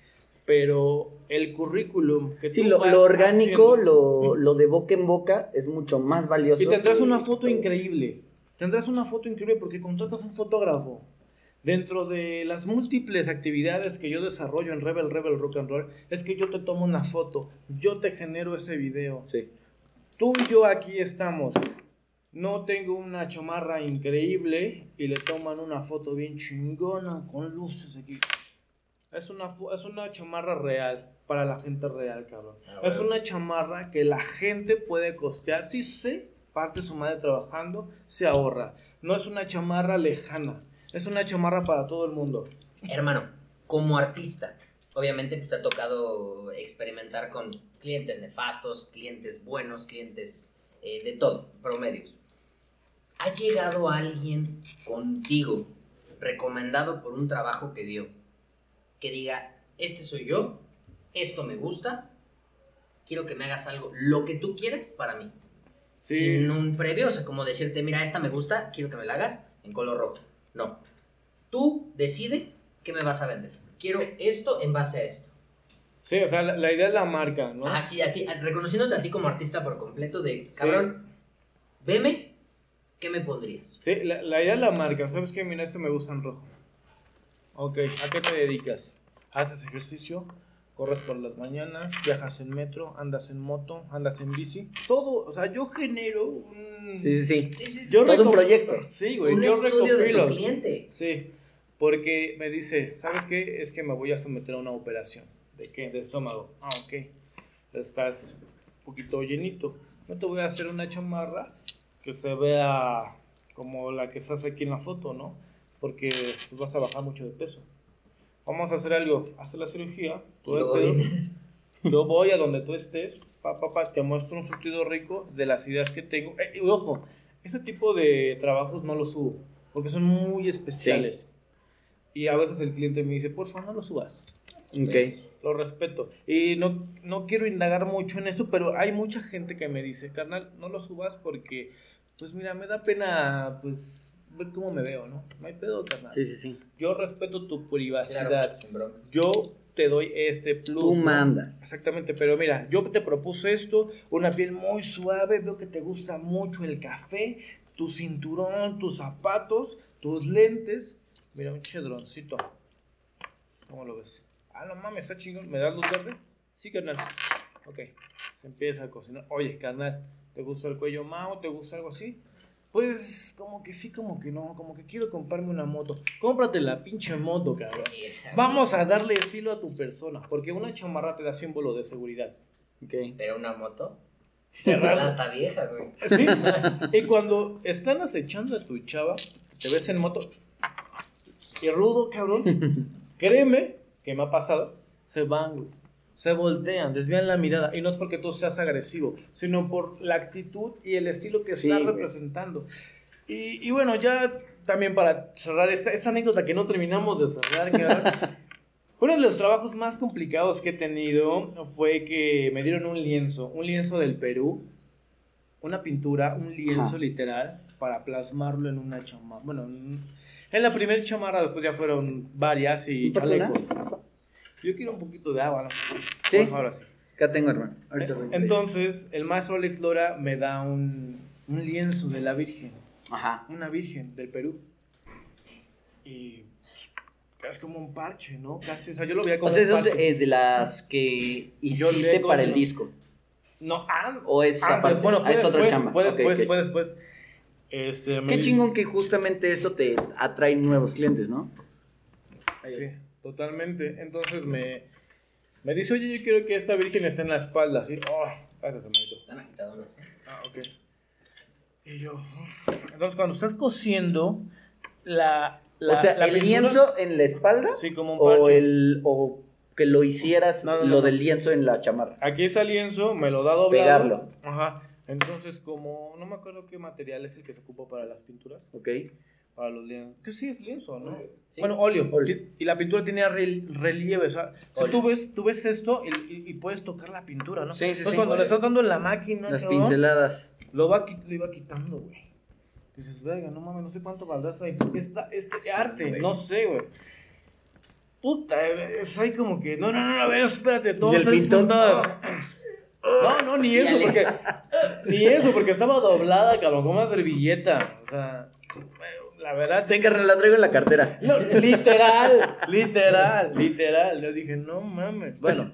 Pero el currículum que Sí, tú lo, vas lo orgánico, haciendo- lo, lo de boca en boca es mucho más valioso. Y tendrás que una foto todo. increíble. Tendrás una foto increíble porque contratas un fotógrafo. Dentro de las múltiples actividades que yo desarrollo en Rebel Rebel Rock and Roll, es que yo te tomo una foto, yo te genero ese video. Sí. Tú y yo aquí estamos. No tengo una chamarra increíble y le toman una foto bien chingona con luces aquí. Es una, es una chamarra real para la gente real, cabrón. Es una chamarra que la gente puede costear. Si se parte su madre trabajando, se ahorra. No es una chamarra lejana. Es una chamarra para todo el mundo. Hermano, como artista, obviamente pues, te ha tocado experimentar con clientes nefastos, clientes buenos, clientes eh, de todo, promedios. ¿Ha llegado alguien contigo recomendado por un trabajo que vio? Que diga, este soy yo, esto me gusta, quiero que me hagas algo, lo que tú quieras para mí. Sí. Sin un previo, o sea, como decirte, mira, esta me gusta, quiero que me la hagas en color rojo. No. Tú decide qué me vas a vender. Quiero esto en base a esto. Sí, o sea, la, la idea es la marca, ¿no? Ajá, sí, a ti, reconociéndote a ti como artista por completo de, cabrón, veme, ¿qué me pondrías? Sí, la, la idea es la marca. ¿Sabes qué? Mira, esto me gusta en rojo. Ok, ¿a qué te dedicas? ¿Haces ejercicio? ¿Corres por las mañanas? ¿Viajas en metro? ¿Andas en moto? ¿Andas en bici? Todo, o sea, yo genero un... Sí, sí, sí. Sí, sí, sí. Yo Todo un proyecto. Sí, güey, un yo estudio de tu cliente. Sí, porque me dice, ¿sabes qué? Es que me voy a someter a una operación. ¿De qué? De estómago. Ah, ok. Estás un poquito llenito. No te voy a hacer una chamarra que se vea como la que estás aquí en la foto, ¿no? Porque pues, vas a bajar mucho de peso. Vamos a hacer algo. Hacer la cirugía. Viene- Yo voy a donde tú estés, pa, pa, pa, te muestro un surtido rico de las ideas que tengo. Eh, y ojo, ese tipo de trabajos no los subo, porque son muy especiales. Y a veces el cliente me dice, por favor, no lo subas. Ok. lo respeto. Y no, no quiero indagar mucho en eso, pero hay mucha gente que me dice, carnal, no lo subas porque, pues mira, me da pena, pues, ver cómo me veo, ¿no? No hay pedo, carnal. Sí, sí, sí. Yo respeto tu privacidad. Claro, bronca. Yo te doy este plus. Tú ¿no? mandas. Exactamente, pero mira, yo te propuse esto, una piel muy suave, veo que te gusta mucho el café, tu cinturón, tus zapatos, tus lentes. Mira, un chedroncito. ¿Cómo lo ves? Ah, no mames, está chingón. ¿Me das luz verde? Sí, carnal. Ok, se empieza a cocinar. Oye, carnal, ¿te gusta el cuello mao? ¿Te gusta algo así? Pues como que sí, como que no, como que quiero comprarme una moto. Cómprate la pinche moto, cabrón. Vamos a darle estilo a tu persona, porque una chamarra te da símbolo de seguridad. Ok. Pero una moto. Raro. Hasta vieja, güey. Sí. Y cuando están acechando a tu chava, te ves en moto y rudo, cabrón. Créeme que me ha pasado. Se van, güey. Se voltean, desvían la mirada. Y no es porque tú seas agresivo, sino por la actitud y el estilo que Sí, estás representando. Y, y bueno, ya también para cerrar esta, esta anécdota que no terminamos de cerrar, cabrón. Uno de los trabajos más complicados que he tenido fue que me dieron un lienzo, un lienzo del Perú, una pintura, un lienzo Ajá. literal para plasmarlo en una chamarra. Bueno, en, la primera chamarra después ya fueron varias y ¿Un personaje? Yo quiero un poquito de agua, ¿no? Sí. Por favor, así. Acá tengo, hermano. Ahorita voy. Entonces, el maestro Alex Lora me da un, un lienzo de la Virgen Ajá. una virgen del Perú. Y es como un parche, ¿no? Casi, o sea, yo lo veía como O sea, un eso es parche. eh, de las que hiciste para el disco. No, ah, ¿O es ah, aparte? Bueno, Ah, es otra chamba. fue después, ok. fue después. Este, Qué chingón que justamente eso te atrae nuevos clientes, ¿no? Sí, totalmente. Entonces me, me dice, oye, yo quiero que esta virgen esté en la espalda, así. Oh, gracias, amiguito. Están agitadonas, ¿eh? Ah, ok. Y yo, entonces cuando estás cosiendo, la... la o sea, la el pintura- lienzo en la espalda Sí, como un o parche. el o que lo hicieras No, no, lo no. del lienzo en la chamarra. Aquí está el lienzo, me lo da doblado. Pegarlo. Ajá. Entonces, como no me acuerdo qué material es el que se ocupa para las pinturas, ¿Ok? para los lienzos. Que sí es lienzo, ¿no? Sí. Bueno, óleo. Óleo. Y la pintura tiene rel- relieve. O sea, si tú ves, tú ves esto y, puedes tocar la pintura, ¿no? Sí, sí, Entonces, sí. cuando le estás dando en la máquina, Las cabrón, pinceladas. lo, va, lo iba quitando, güey. Dices, verga, no mames, no sé cuánto valdrá esta, esta- este Sí, arte. güey. No sé, güey. Puta, es ahí como que, no, no, no, a ver, espérate, todo ¿Y el está pintón? puntadas. No, no, ni eso, porque. Ni eso, porque estaba doblada, cabrón, como una servilleta. O sea, la verdad. Sí, carnal, la traigo en la cartera. No, literal, literal, literal. Yo dije, no mames. Bueno,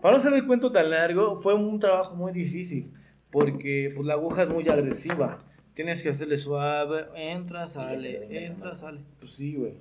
para no hacer el cuento tan largo, fue un trabajo muy difícil. Porque pues, la aguja es muy agresiva. Tienes que hacerle suave, entra, sale, entra, sale. Pues sí, güey.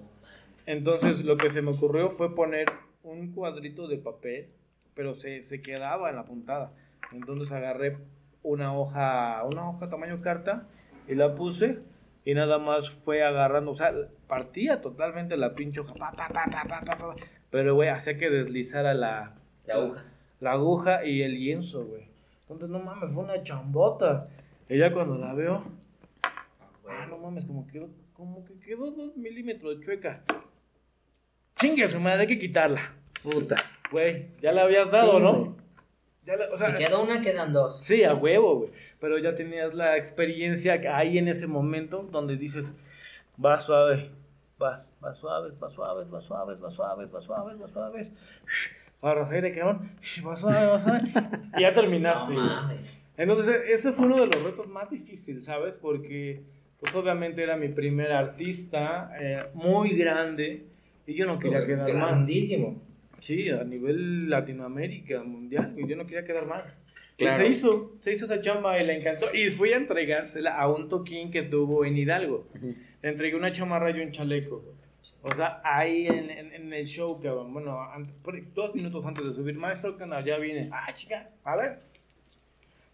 Entonces lo que se me ocurrió fue poner un cuadrito de papel, pero se, se quedaba en la puntada. Entonces agarré una hoja, una hoja tamaño carta y la puse y nada más fue agarrando, o sea, partía totalmente la pinche hoja, pa, pa, pa, pero güey, hacía que deslizara la, la aguja. La, aguja y el lienzo, güey. Entonces, no mames, fue una chambota. Y ya cuando la veo, ah, no mames, como que, como que quedó dos milímetros de chueca. Chingue su madre, hay que quitarla. Puta. Güey, ya la habías dado, ¿no? Si quedó una, quedan dos. Sí, a huevo, güey. Pero ya tenías la experiencia ahí en ese momento donde dices, va suave, vas, va suave, va suave, va suave, va suave, va suave, va suave. Agarras aire, cabrón, va suave, va suave. Y ya No terminaste. mames. Entonces, ese fue uno de los retos más difíciles, ¿sabes? Porque, pues obviamente era mi primer artista, eh, muy grande, y yo no quería quedar mal. Grandísimo. Sí, a nivel Latinoamérica, mundial, y yo no quería quedar mal. Y Claro. se hizo, se hizo esa chamba y le encantó. Y fui a entregársela a un toquín que tuvo en Hidalgo. Le entregué una chamarra y un chaleco. O sea, ahí en, en- en el show, cabrón. Bueno, an- por- dos minutos antes de subir, maestro, canal, ya vine. Ah, chica, a ver.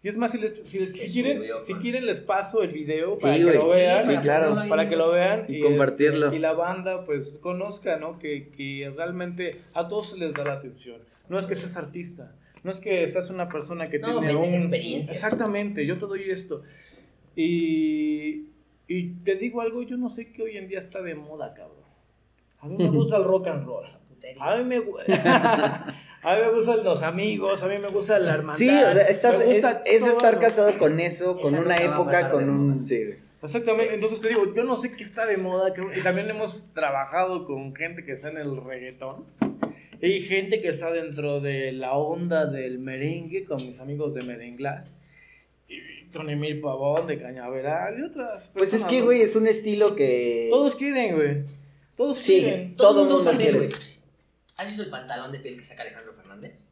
Y es más, si, les- si, les- si quieren, subió, si man. quieren les paso el video Sí, para que güey, lo sí, vean. sí, claro. Para que lo vean Y compartirlo. este, y la banda, pues, conozca, ¿no? Que, que realmente a todos se les da la atención. No es que seas artista, no es que seas una persona que No, tiene un... experiencias. Exactamente, yo te doy esto. Y, y te digo algo, yo no sé qué hoy en día está de moda, cabrón. A mí me gusta el rock and roll. A mí me, a mí me gustan los amigos, a mí me gusta la hermandad. Sí, o sea, estás, es, es estar casado con eso, con Esa una época, con un... moda. Sí. Exactamente, entonces te digo, yo no sé qué está de moda, que- y también hemos trabajado con gente que está en el reggaetón, hay gente que está dentro de la onda del merengue, con mis amigos de Merenglas, y con Emil Pavón de Cañaveral y otras Pues es personas, que, ¿no? güey, es un estilo que... Todos quieren, güey, todos Sí. quieren. todo Todo el mundo mundo usa piel, quiere güey. ¿Has visto el pantalón de piel que saca Alejandro Fernández?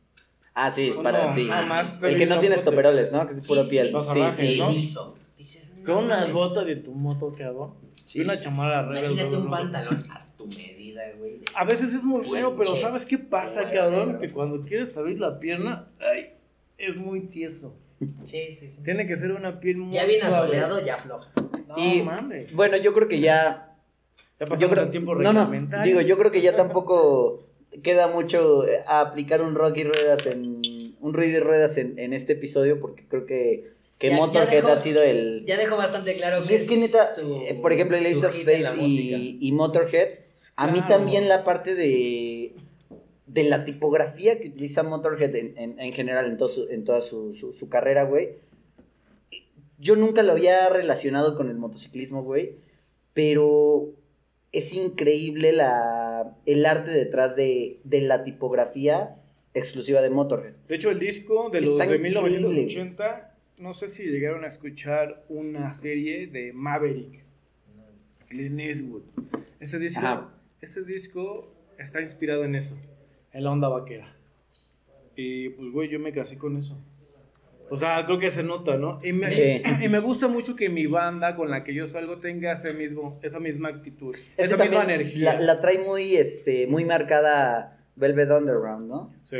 Ah, sí, No, para, sí. nada más El que no tiene capote. estoperoles, ¿no? Que es puro Sí, piel. sí. Sí. ¿no? Dices, no, Con unas botas de tu moto, cabrón, Sí. y una chamarra. Imagínate un pantalón a tu medida, güey. de- A veces es muy bueno, pero ¿sabes qué pasa, cabrón? negro. Que cuando quieres abrir la pierna, ay, es muy tieso. Sí, sí, sí. Tiene que ser una piel muy Ya bien suave. asoleado, ya afloja. No Y- mames. Bueno, yo creo que ya... Ya Yo pasamos creo, el tiempo no, digo, yo creo que ya tampoco queda mucho eh, a aplicar un rock y ruedas en... Un ruido y ruedas en, en este episodio porque creo que, que Ya- ya Motorhead dejó- ha sido el... Ya dejó bastante claro que es que neta, su- eh, por ejemplo, el Ace of y, y Motorhead, a mí también la parte de, de la tipografía que utiliza Motorhead en, en, en general, en, todo su- en toda su, su, su carrera, güey, yo nunca lo había relacionado con el motociclismo, güey, pero es increíble la, el arte detrás de, de la tipografía exclusiva de Motorhead. De hecho, el disco de los Está de increíble. 1980, no sé si llegaron a escuchar una serie de Maverick, Clint Eastwood. Ese disco, Ajá. disco está inspirado en eso, en la onda vaquera. Y pues, güey, yo me casé con eso. O sea, creo que se nota, ¿no? Y me, Sí. y me gusta mucho que mi banda con la que yo salgo tenga ese mismo, esa misma actitud, esa misma energía. La, la trae muy, este, muy marcada Velvet Underground, ¿no? Sí.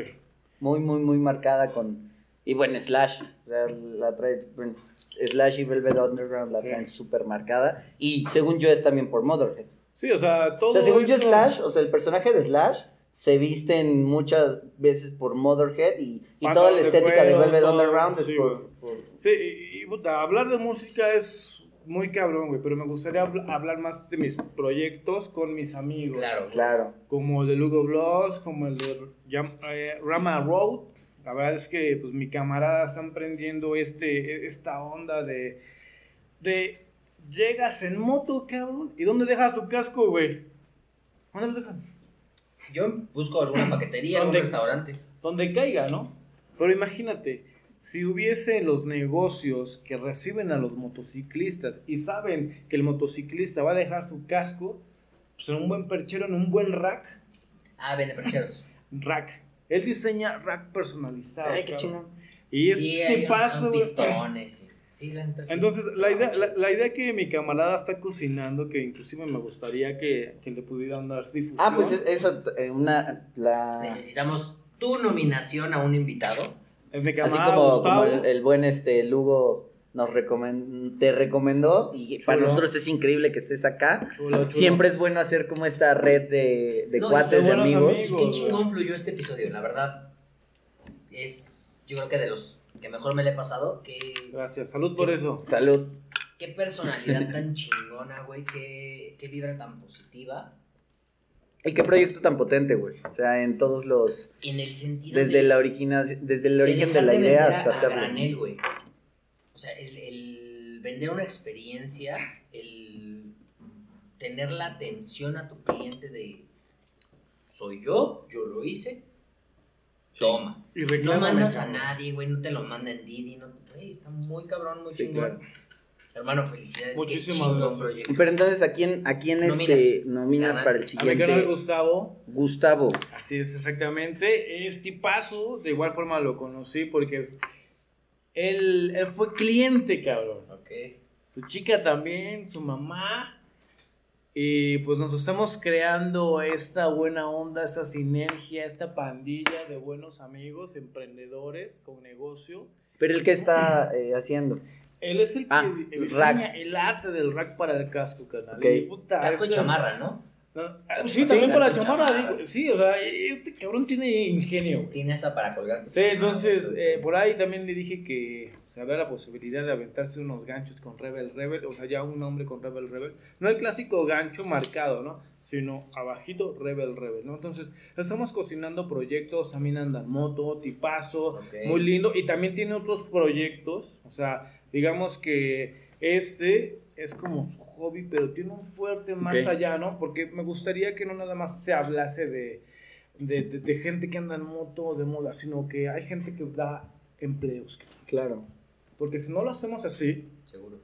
muy, muy, muy marcada con... Y bueno, Slash, o sea, la trae, bueno, Slash y Velvet Underground la Sí. traen súper marcada. Y según yo es también por Motherhead. Sí, o sea, todo O sea, según yo Slash, o sea, el personaje de Slash se visten muchas veces por Motherhead y, y toda Pantalones la estética de Velvet Underground es sí, por... Sí, y, y, puta, hablar de música es muy cabrón, güey, pero me gustaría habl- hablar más de mis proyectos con mis amigos. Claro. Claro. Como el de Lugo Bloss, como el de eh, Rama Road. La verdad es que pues mi camarada está emprendiendo este, esta onda de, de llegas en moto, cabrón, ¿y dónde dejas tu casco, güey? ¿Dónde lo dejan? Yo busco alguna paquetería, algún restaurante. donde caiga, ¿no? Pero imagínate, si hubiese los negocios que reciben a los motociclistas y saben que el motociclista va a dejar su casco, pues en un buen perchero, en un buen rack, Ah, vende percheros. rack. Él diseña rack personalizados. Ay, qué chingón. Y es Sí, con güey. pistones. Sí, sí la neta sí. Entonces, la idea, la, la idea que mi camarada está cocinando, que inclusive me gustaría que, que le pudieran dar difusión. Ah, pues es- eso, eh, una... La... Necesitamos tu nominación a un invitado. es mi Así camarada como, Gustavo. como el, el buen este Lugo nos recomen- te recomendó y para nosotros es increíble que estés acá. Chulo, chulo. Siempre es bueno hacer como esta red de, de No, cuates, de amigos. amigos. Qué chingón fluyó este episodio, la verdad. Es, yo creo que de los que mejor me le he pasado. Qué, Gracias, salud por eso. Salud. qué personalidad tan chingona, güey. Qué, qué vibra tan positiva. Y qué proyecto tan potente, güey. O sea, en todos los... En el sentido Desde, de, la origina, desde el origen de la de idea hasta a hacerlo. granel, güey. O sea, el, el vender una experiencia, el tener la atención a tu cliente de soy yo, yo lo hice, toma. Y No mandas a nadie, güey, no te lo manda en Didi, no, güey, está muy cabrón, muy Sí, chingón. claro. Hermano, felicidades. Muchísimas gracias. Pero entonces, ¿a quién, a quién Nominas. este, nominas para el A mi canal siguiente? Gustavo, Gustavo. así es exactamente, es tipazo, de igual forma lo conocí porque es- él, él fue cliente, cabrón. Ok. Su chica también, su mamá. Y pues nos estamos creando esta buena onda, esta sinergia, esta pandilla de buenos amigos, emprendedores con negocio. Pero el que está eh, haciendo. Él es el que Ah, diseña racks. el arte del rack para el casco, canal. Puta, Casco y chamarra, ¿no? Ah, Sí, sí, también para la chamarra. sí, o sea, este cabrón tiene ingenio. güey. Tiene esa para colgar. tu Sí, entonces eh, por ahí también le dije que o sea, había la posibilidad de aventarse unos ganchos con Rebel Rebel, o sea, ya un hombre con Rebel Rebel. No el clásico gancho marcado, ¿no? sino abajito Rebel Rebel, ¿no? Entonces, estamos cocinando proyectos, también andan moto, tipazo, muy lindo, y también tiene otros proyectos, o sea, digamos que este es como su hobby, pero tiene un fuerte más allá, ¿no? Porque me gustaría que no nada más se hablase de, de, de- de gente que anda en moto o de moda, sino que hay gente que da empleos. Claro. Porque si no lo hacemos así, Seguro.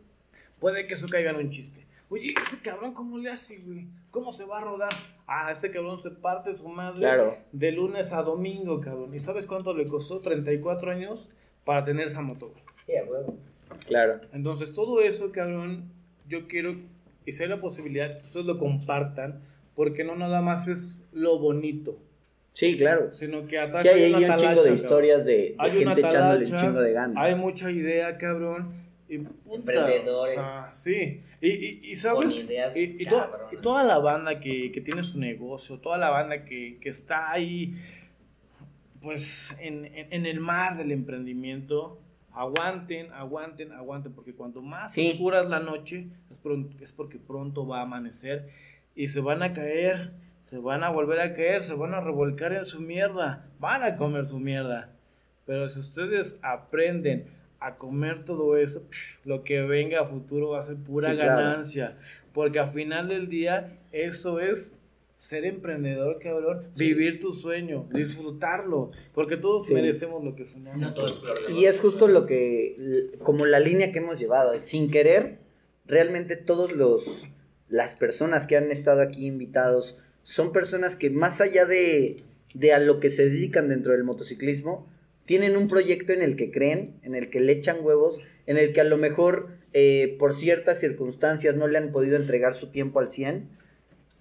puede que eso caiga en un chiste. Oye, ese cabrón, ¿cómo le hace, güey? ¿Cómo se va a rodar? Ah, ese cabrón se parte su madre Claro. de lunes a domingo, cabrón. ¿Y sabes cuánto le costó? 34 años para tener esa moto. Sí. Claro. Entonces, todo eso, cabrón, yo quiero, y si hay la posibilidad, que ustedes lo compartan, porque no nada más es lo bonito, Sí, claro. sino que atrás Sí, hay ahí una un chingo de historias de, de Hay una gente echándole un chingo de ganas. Hay mucha idea, cabrón. Y puta, Emprendedores. ah, sí. Y, y, y Con sabes, ideas y, y to- cabronas. y toda la banda que, que tiene su negocio, toda la banda que, que está ahí, pues en, en- en el mar del emprendimiento, aguanten, aguanten, aguanten, porque cuanto más Sí. oscura es la noche, es, porque pronto va a amanecer y se van a caer, se van a volver a caer, se van a revolcar en su mierda, van a comer su mierda. Pero si ustedes aprenden a comer todo eso, lo que venga a futuro va a ser pura Sí, claro. ganancia. Porque al final del día, eso es ser emprendedor, cabrón. Vivir tu sueño, disfrutarlo. Porque todos Sí. merecemos lo que soñamos. No todo es Y es justo lo que, como la línea que hemos llevado, sin querer, realmente todos los, las personas que han estado aquí invitados son personas que más allá de, de a lo que se dedican dentro del motociclismo, tienen un proyecto en el que creen, en el que le echan huevos, en el que a lo mejor eh, por ciertas circunstancias no le han podido entregar su tiempo al 100,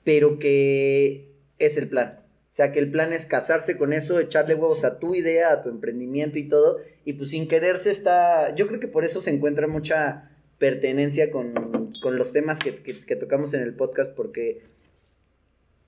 pero que es el plan. O sea, que el plan es casarse con eso, echarle huevos a tu idea, a tu emprendimiento y todo. Y pues sin quererse está... Yo creo que por eso se encuentra mucha pertenencia con, con los temas que, que- que tocamos en el podcast, porque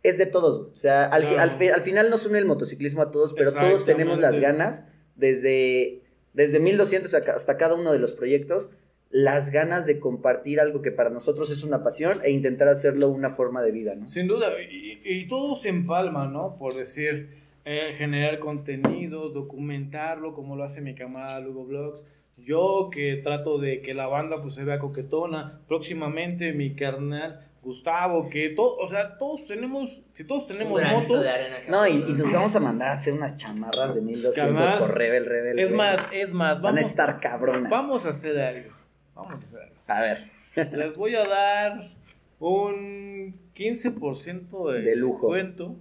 es de todos. O sea, al, Claro. al fi- al final nos une el motociclismo a todos, pero todos tenemos las ganas, desde, desde 1200 hasta hasta cada uno de los proyectos, las ganas de compartir algo que para nosotros es una pasión e intentar hacerlo una forma de vida, ¿no? Sin duda, y, y todo se empalma, ¿no? Por decir, eh, generar contenidos, documentarlo, como lo hace mi camarada Lugo Vlogs. Yo que trato de que la banda pues se vea coquetona. Próximamente mi carnal Gustavo, que todo, o sea, todos tenemos, si todos tenemos moto, de arena. No, y, nos vamos a mandar a hacer unas chamarras de 1200 Carnal, por Rebel Rebel. es más, es más, Van a vamos, estar cabronas. vamos a hacer algo. Vamos a. A ver. Les voy a dar un 15% de, De lujo. descuento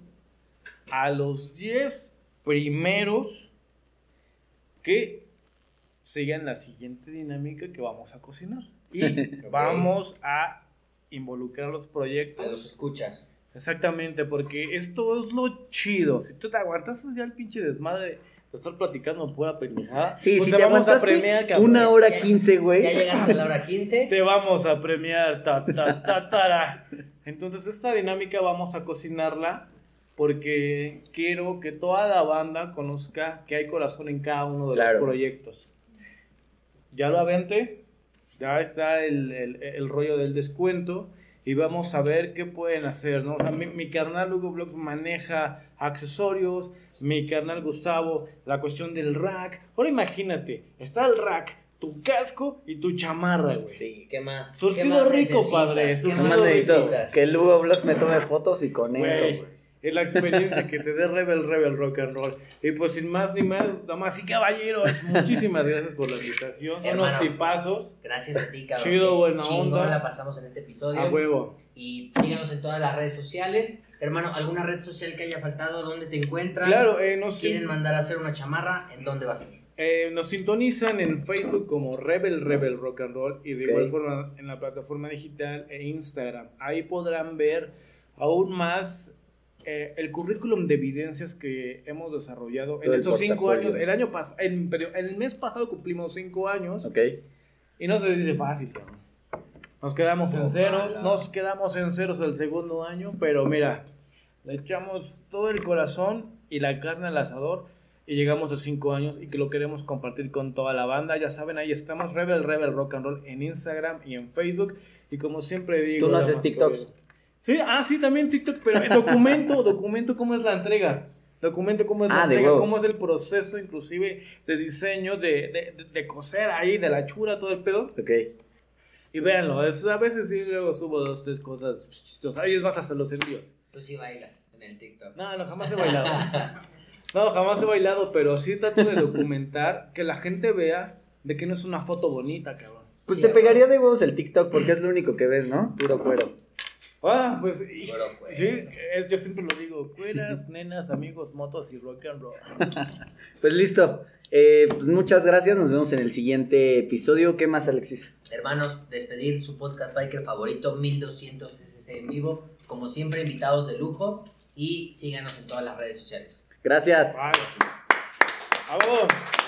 a los 10 primeros que sigan la siguiente dinámica que vamos a cocinar. Y vamos a involucrar los proyectos. A los escuchas. Exactamente, porque esto es lo chido. Si tú te aguantas ya el pinche desmadre de estar platicando pura pendejada, Sí, pues si te te vamos a premiar, cabrón. una hora 15, güey. Ya llegaste a la hora 15. Te vamos a premiar, ta, ta, ta, tara. Entonces, esta dinámica vamos a cocinarla porque quiero que toda la banda conozca que hay corazón en cada uno de Claro. los proyectos. Ya lo aventé, ya está el, el- el rollo del descuento y vamos a ver qué pueden hacer, ¿no? O sea, mi, mi carnal Hugo Blogs maneja accesorios, mi carnal Gustavo la cuestión del rack. Ahora imagínate, está el rack, tu casco y tu chamarra, güey. Sí, ¿qué más? Surtido ¿Qué más rico, necesitas? padre, ¿Qué más necesito que el Lugo Vlogs me tome fotos y con eso, güey. Es la experiencia que te dé Rebel Rebel Rock and Roll. Y pues sin más ni más, damas y caballeros, muchísimas gracias por la invitación. Son unos Hermano. tipazos. Gracias a ti, cabrón. Chido, buena chingón onda. la pasamos en este episodio. A huevo. Y síganos en todas las redes sociales. Hermano, ¿alguna red social que haya faltado? ¿Dónde te encuentran? Claro, eh, nos, ¿Quieren mandar a hacer una chamarra? ¿En dónde va a ser? eh, nos sintonizan en Facebook como Rebel Rebel Rock and Roll y de igual forma en la plataforma digital e Instagram. Ahí podrán ver aún más eh, el currículum de evidencias que hemos desarrollado en estos cinco años. El año pas el, el mes pasado cumplimos cinco años. Ok. Y no se dice fácil, cabrón. Nos quedamos en Ojalá. ceros, nos quedamos en ceros el segundo año, pero mira, le echamos todo el corazón y la carne al asador y llegamos a cinco años y que lo queremos compartir con toda la banda. Ya saben, ahí estamos, Rebel Rebel Rock and Roll en Instagram y en Facebook. Y como siempre digo... ¿Tú no haces TikToks? Sí, ah, sí, también TikTok, pero el documento, documento cómo es la entrega. Documento cómo es la Ah, entrega, cómo es el proceso inclusive de diseño, de, de, de- de coser ahí, de la chura, todo el pedo. Ok. Y véanlo, es- a veces sí luego subo dos, tres cosas chistosas. Y es más, hasta los envíos. Tú sí bailas en el TikTok. No, no, jamás he bailado. No, jamás he bailado, pero sí trato de documentar que la gente vea de que no es una foto bonita, cabrón. Pues Sí, te pegaría de huevos el TikTok porque es lo único que ves, ¿no? Puro cuero. Ah, pues, y- pues. sí, es, yo siempre lo digo, cueras, nenas, amigos, motos y rock and roll. Pues listo. Eh, pues muchas gracias. Nos vemos en el siguiente episodio. ¿Qué más, Alexis? Hermanos, despedir su podcast biker favorito, 1200 cc en vivo. Como siempre, invitados de lujo. Y síganos en todas las redes sociales. Gracias. Vale. ¡Vamos!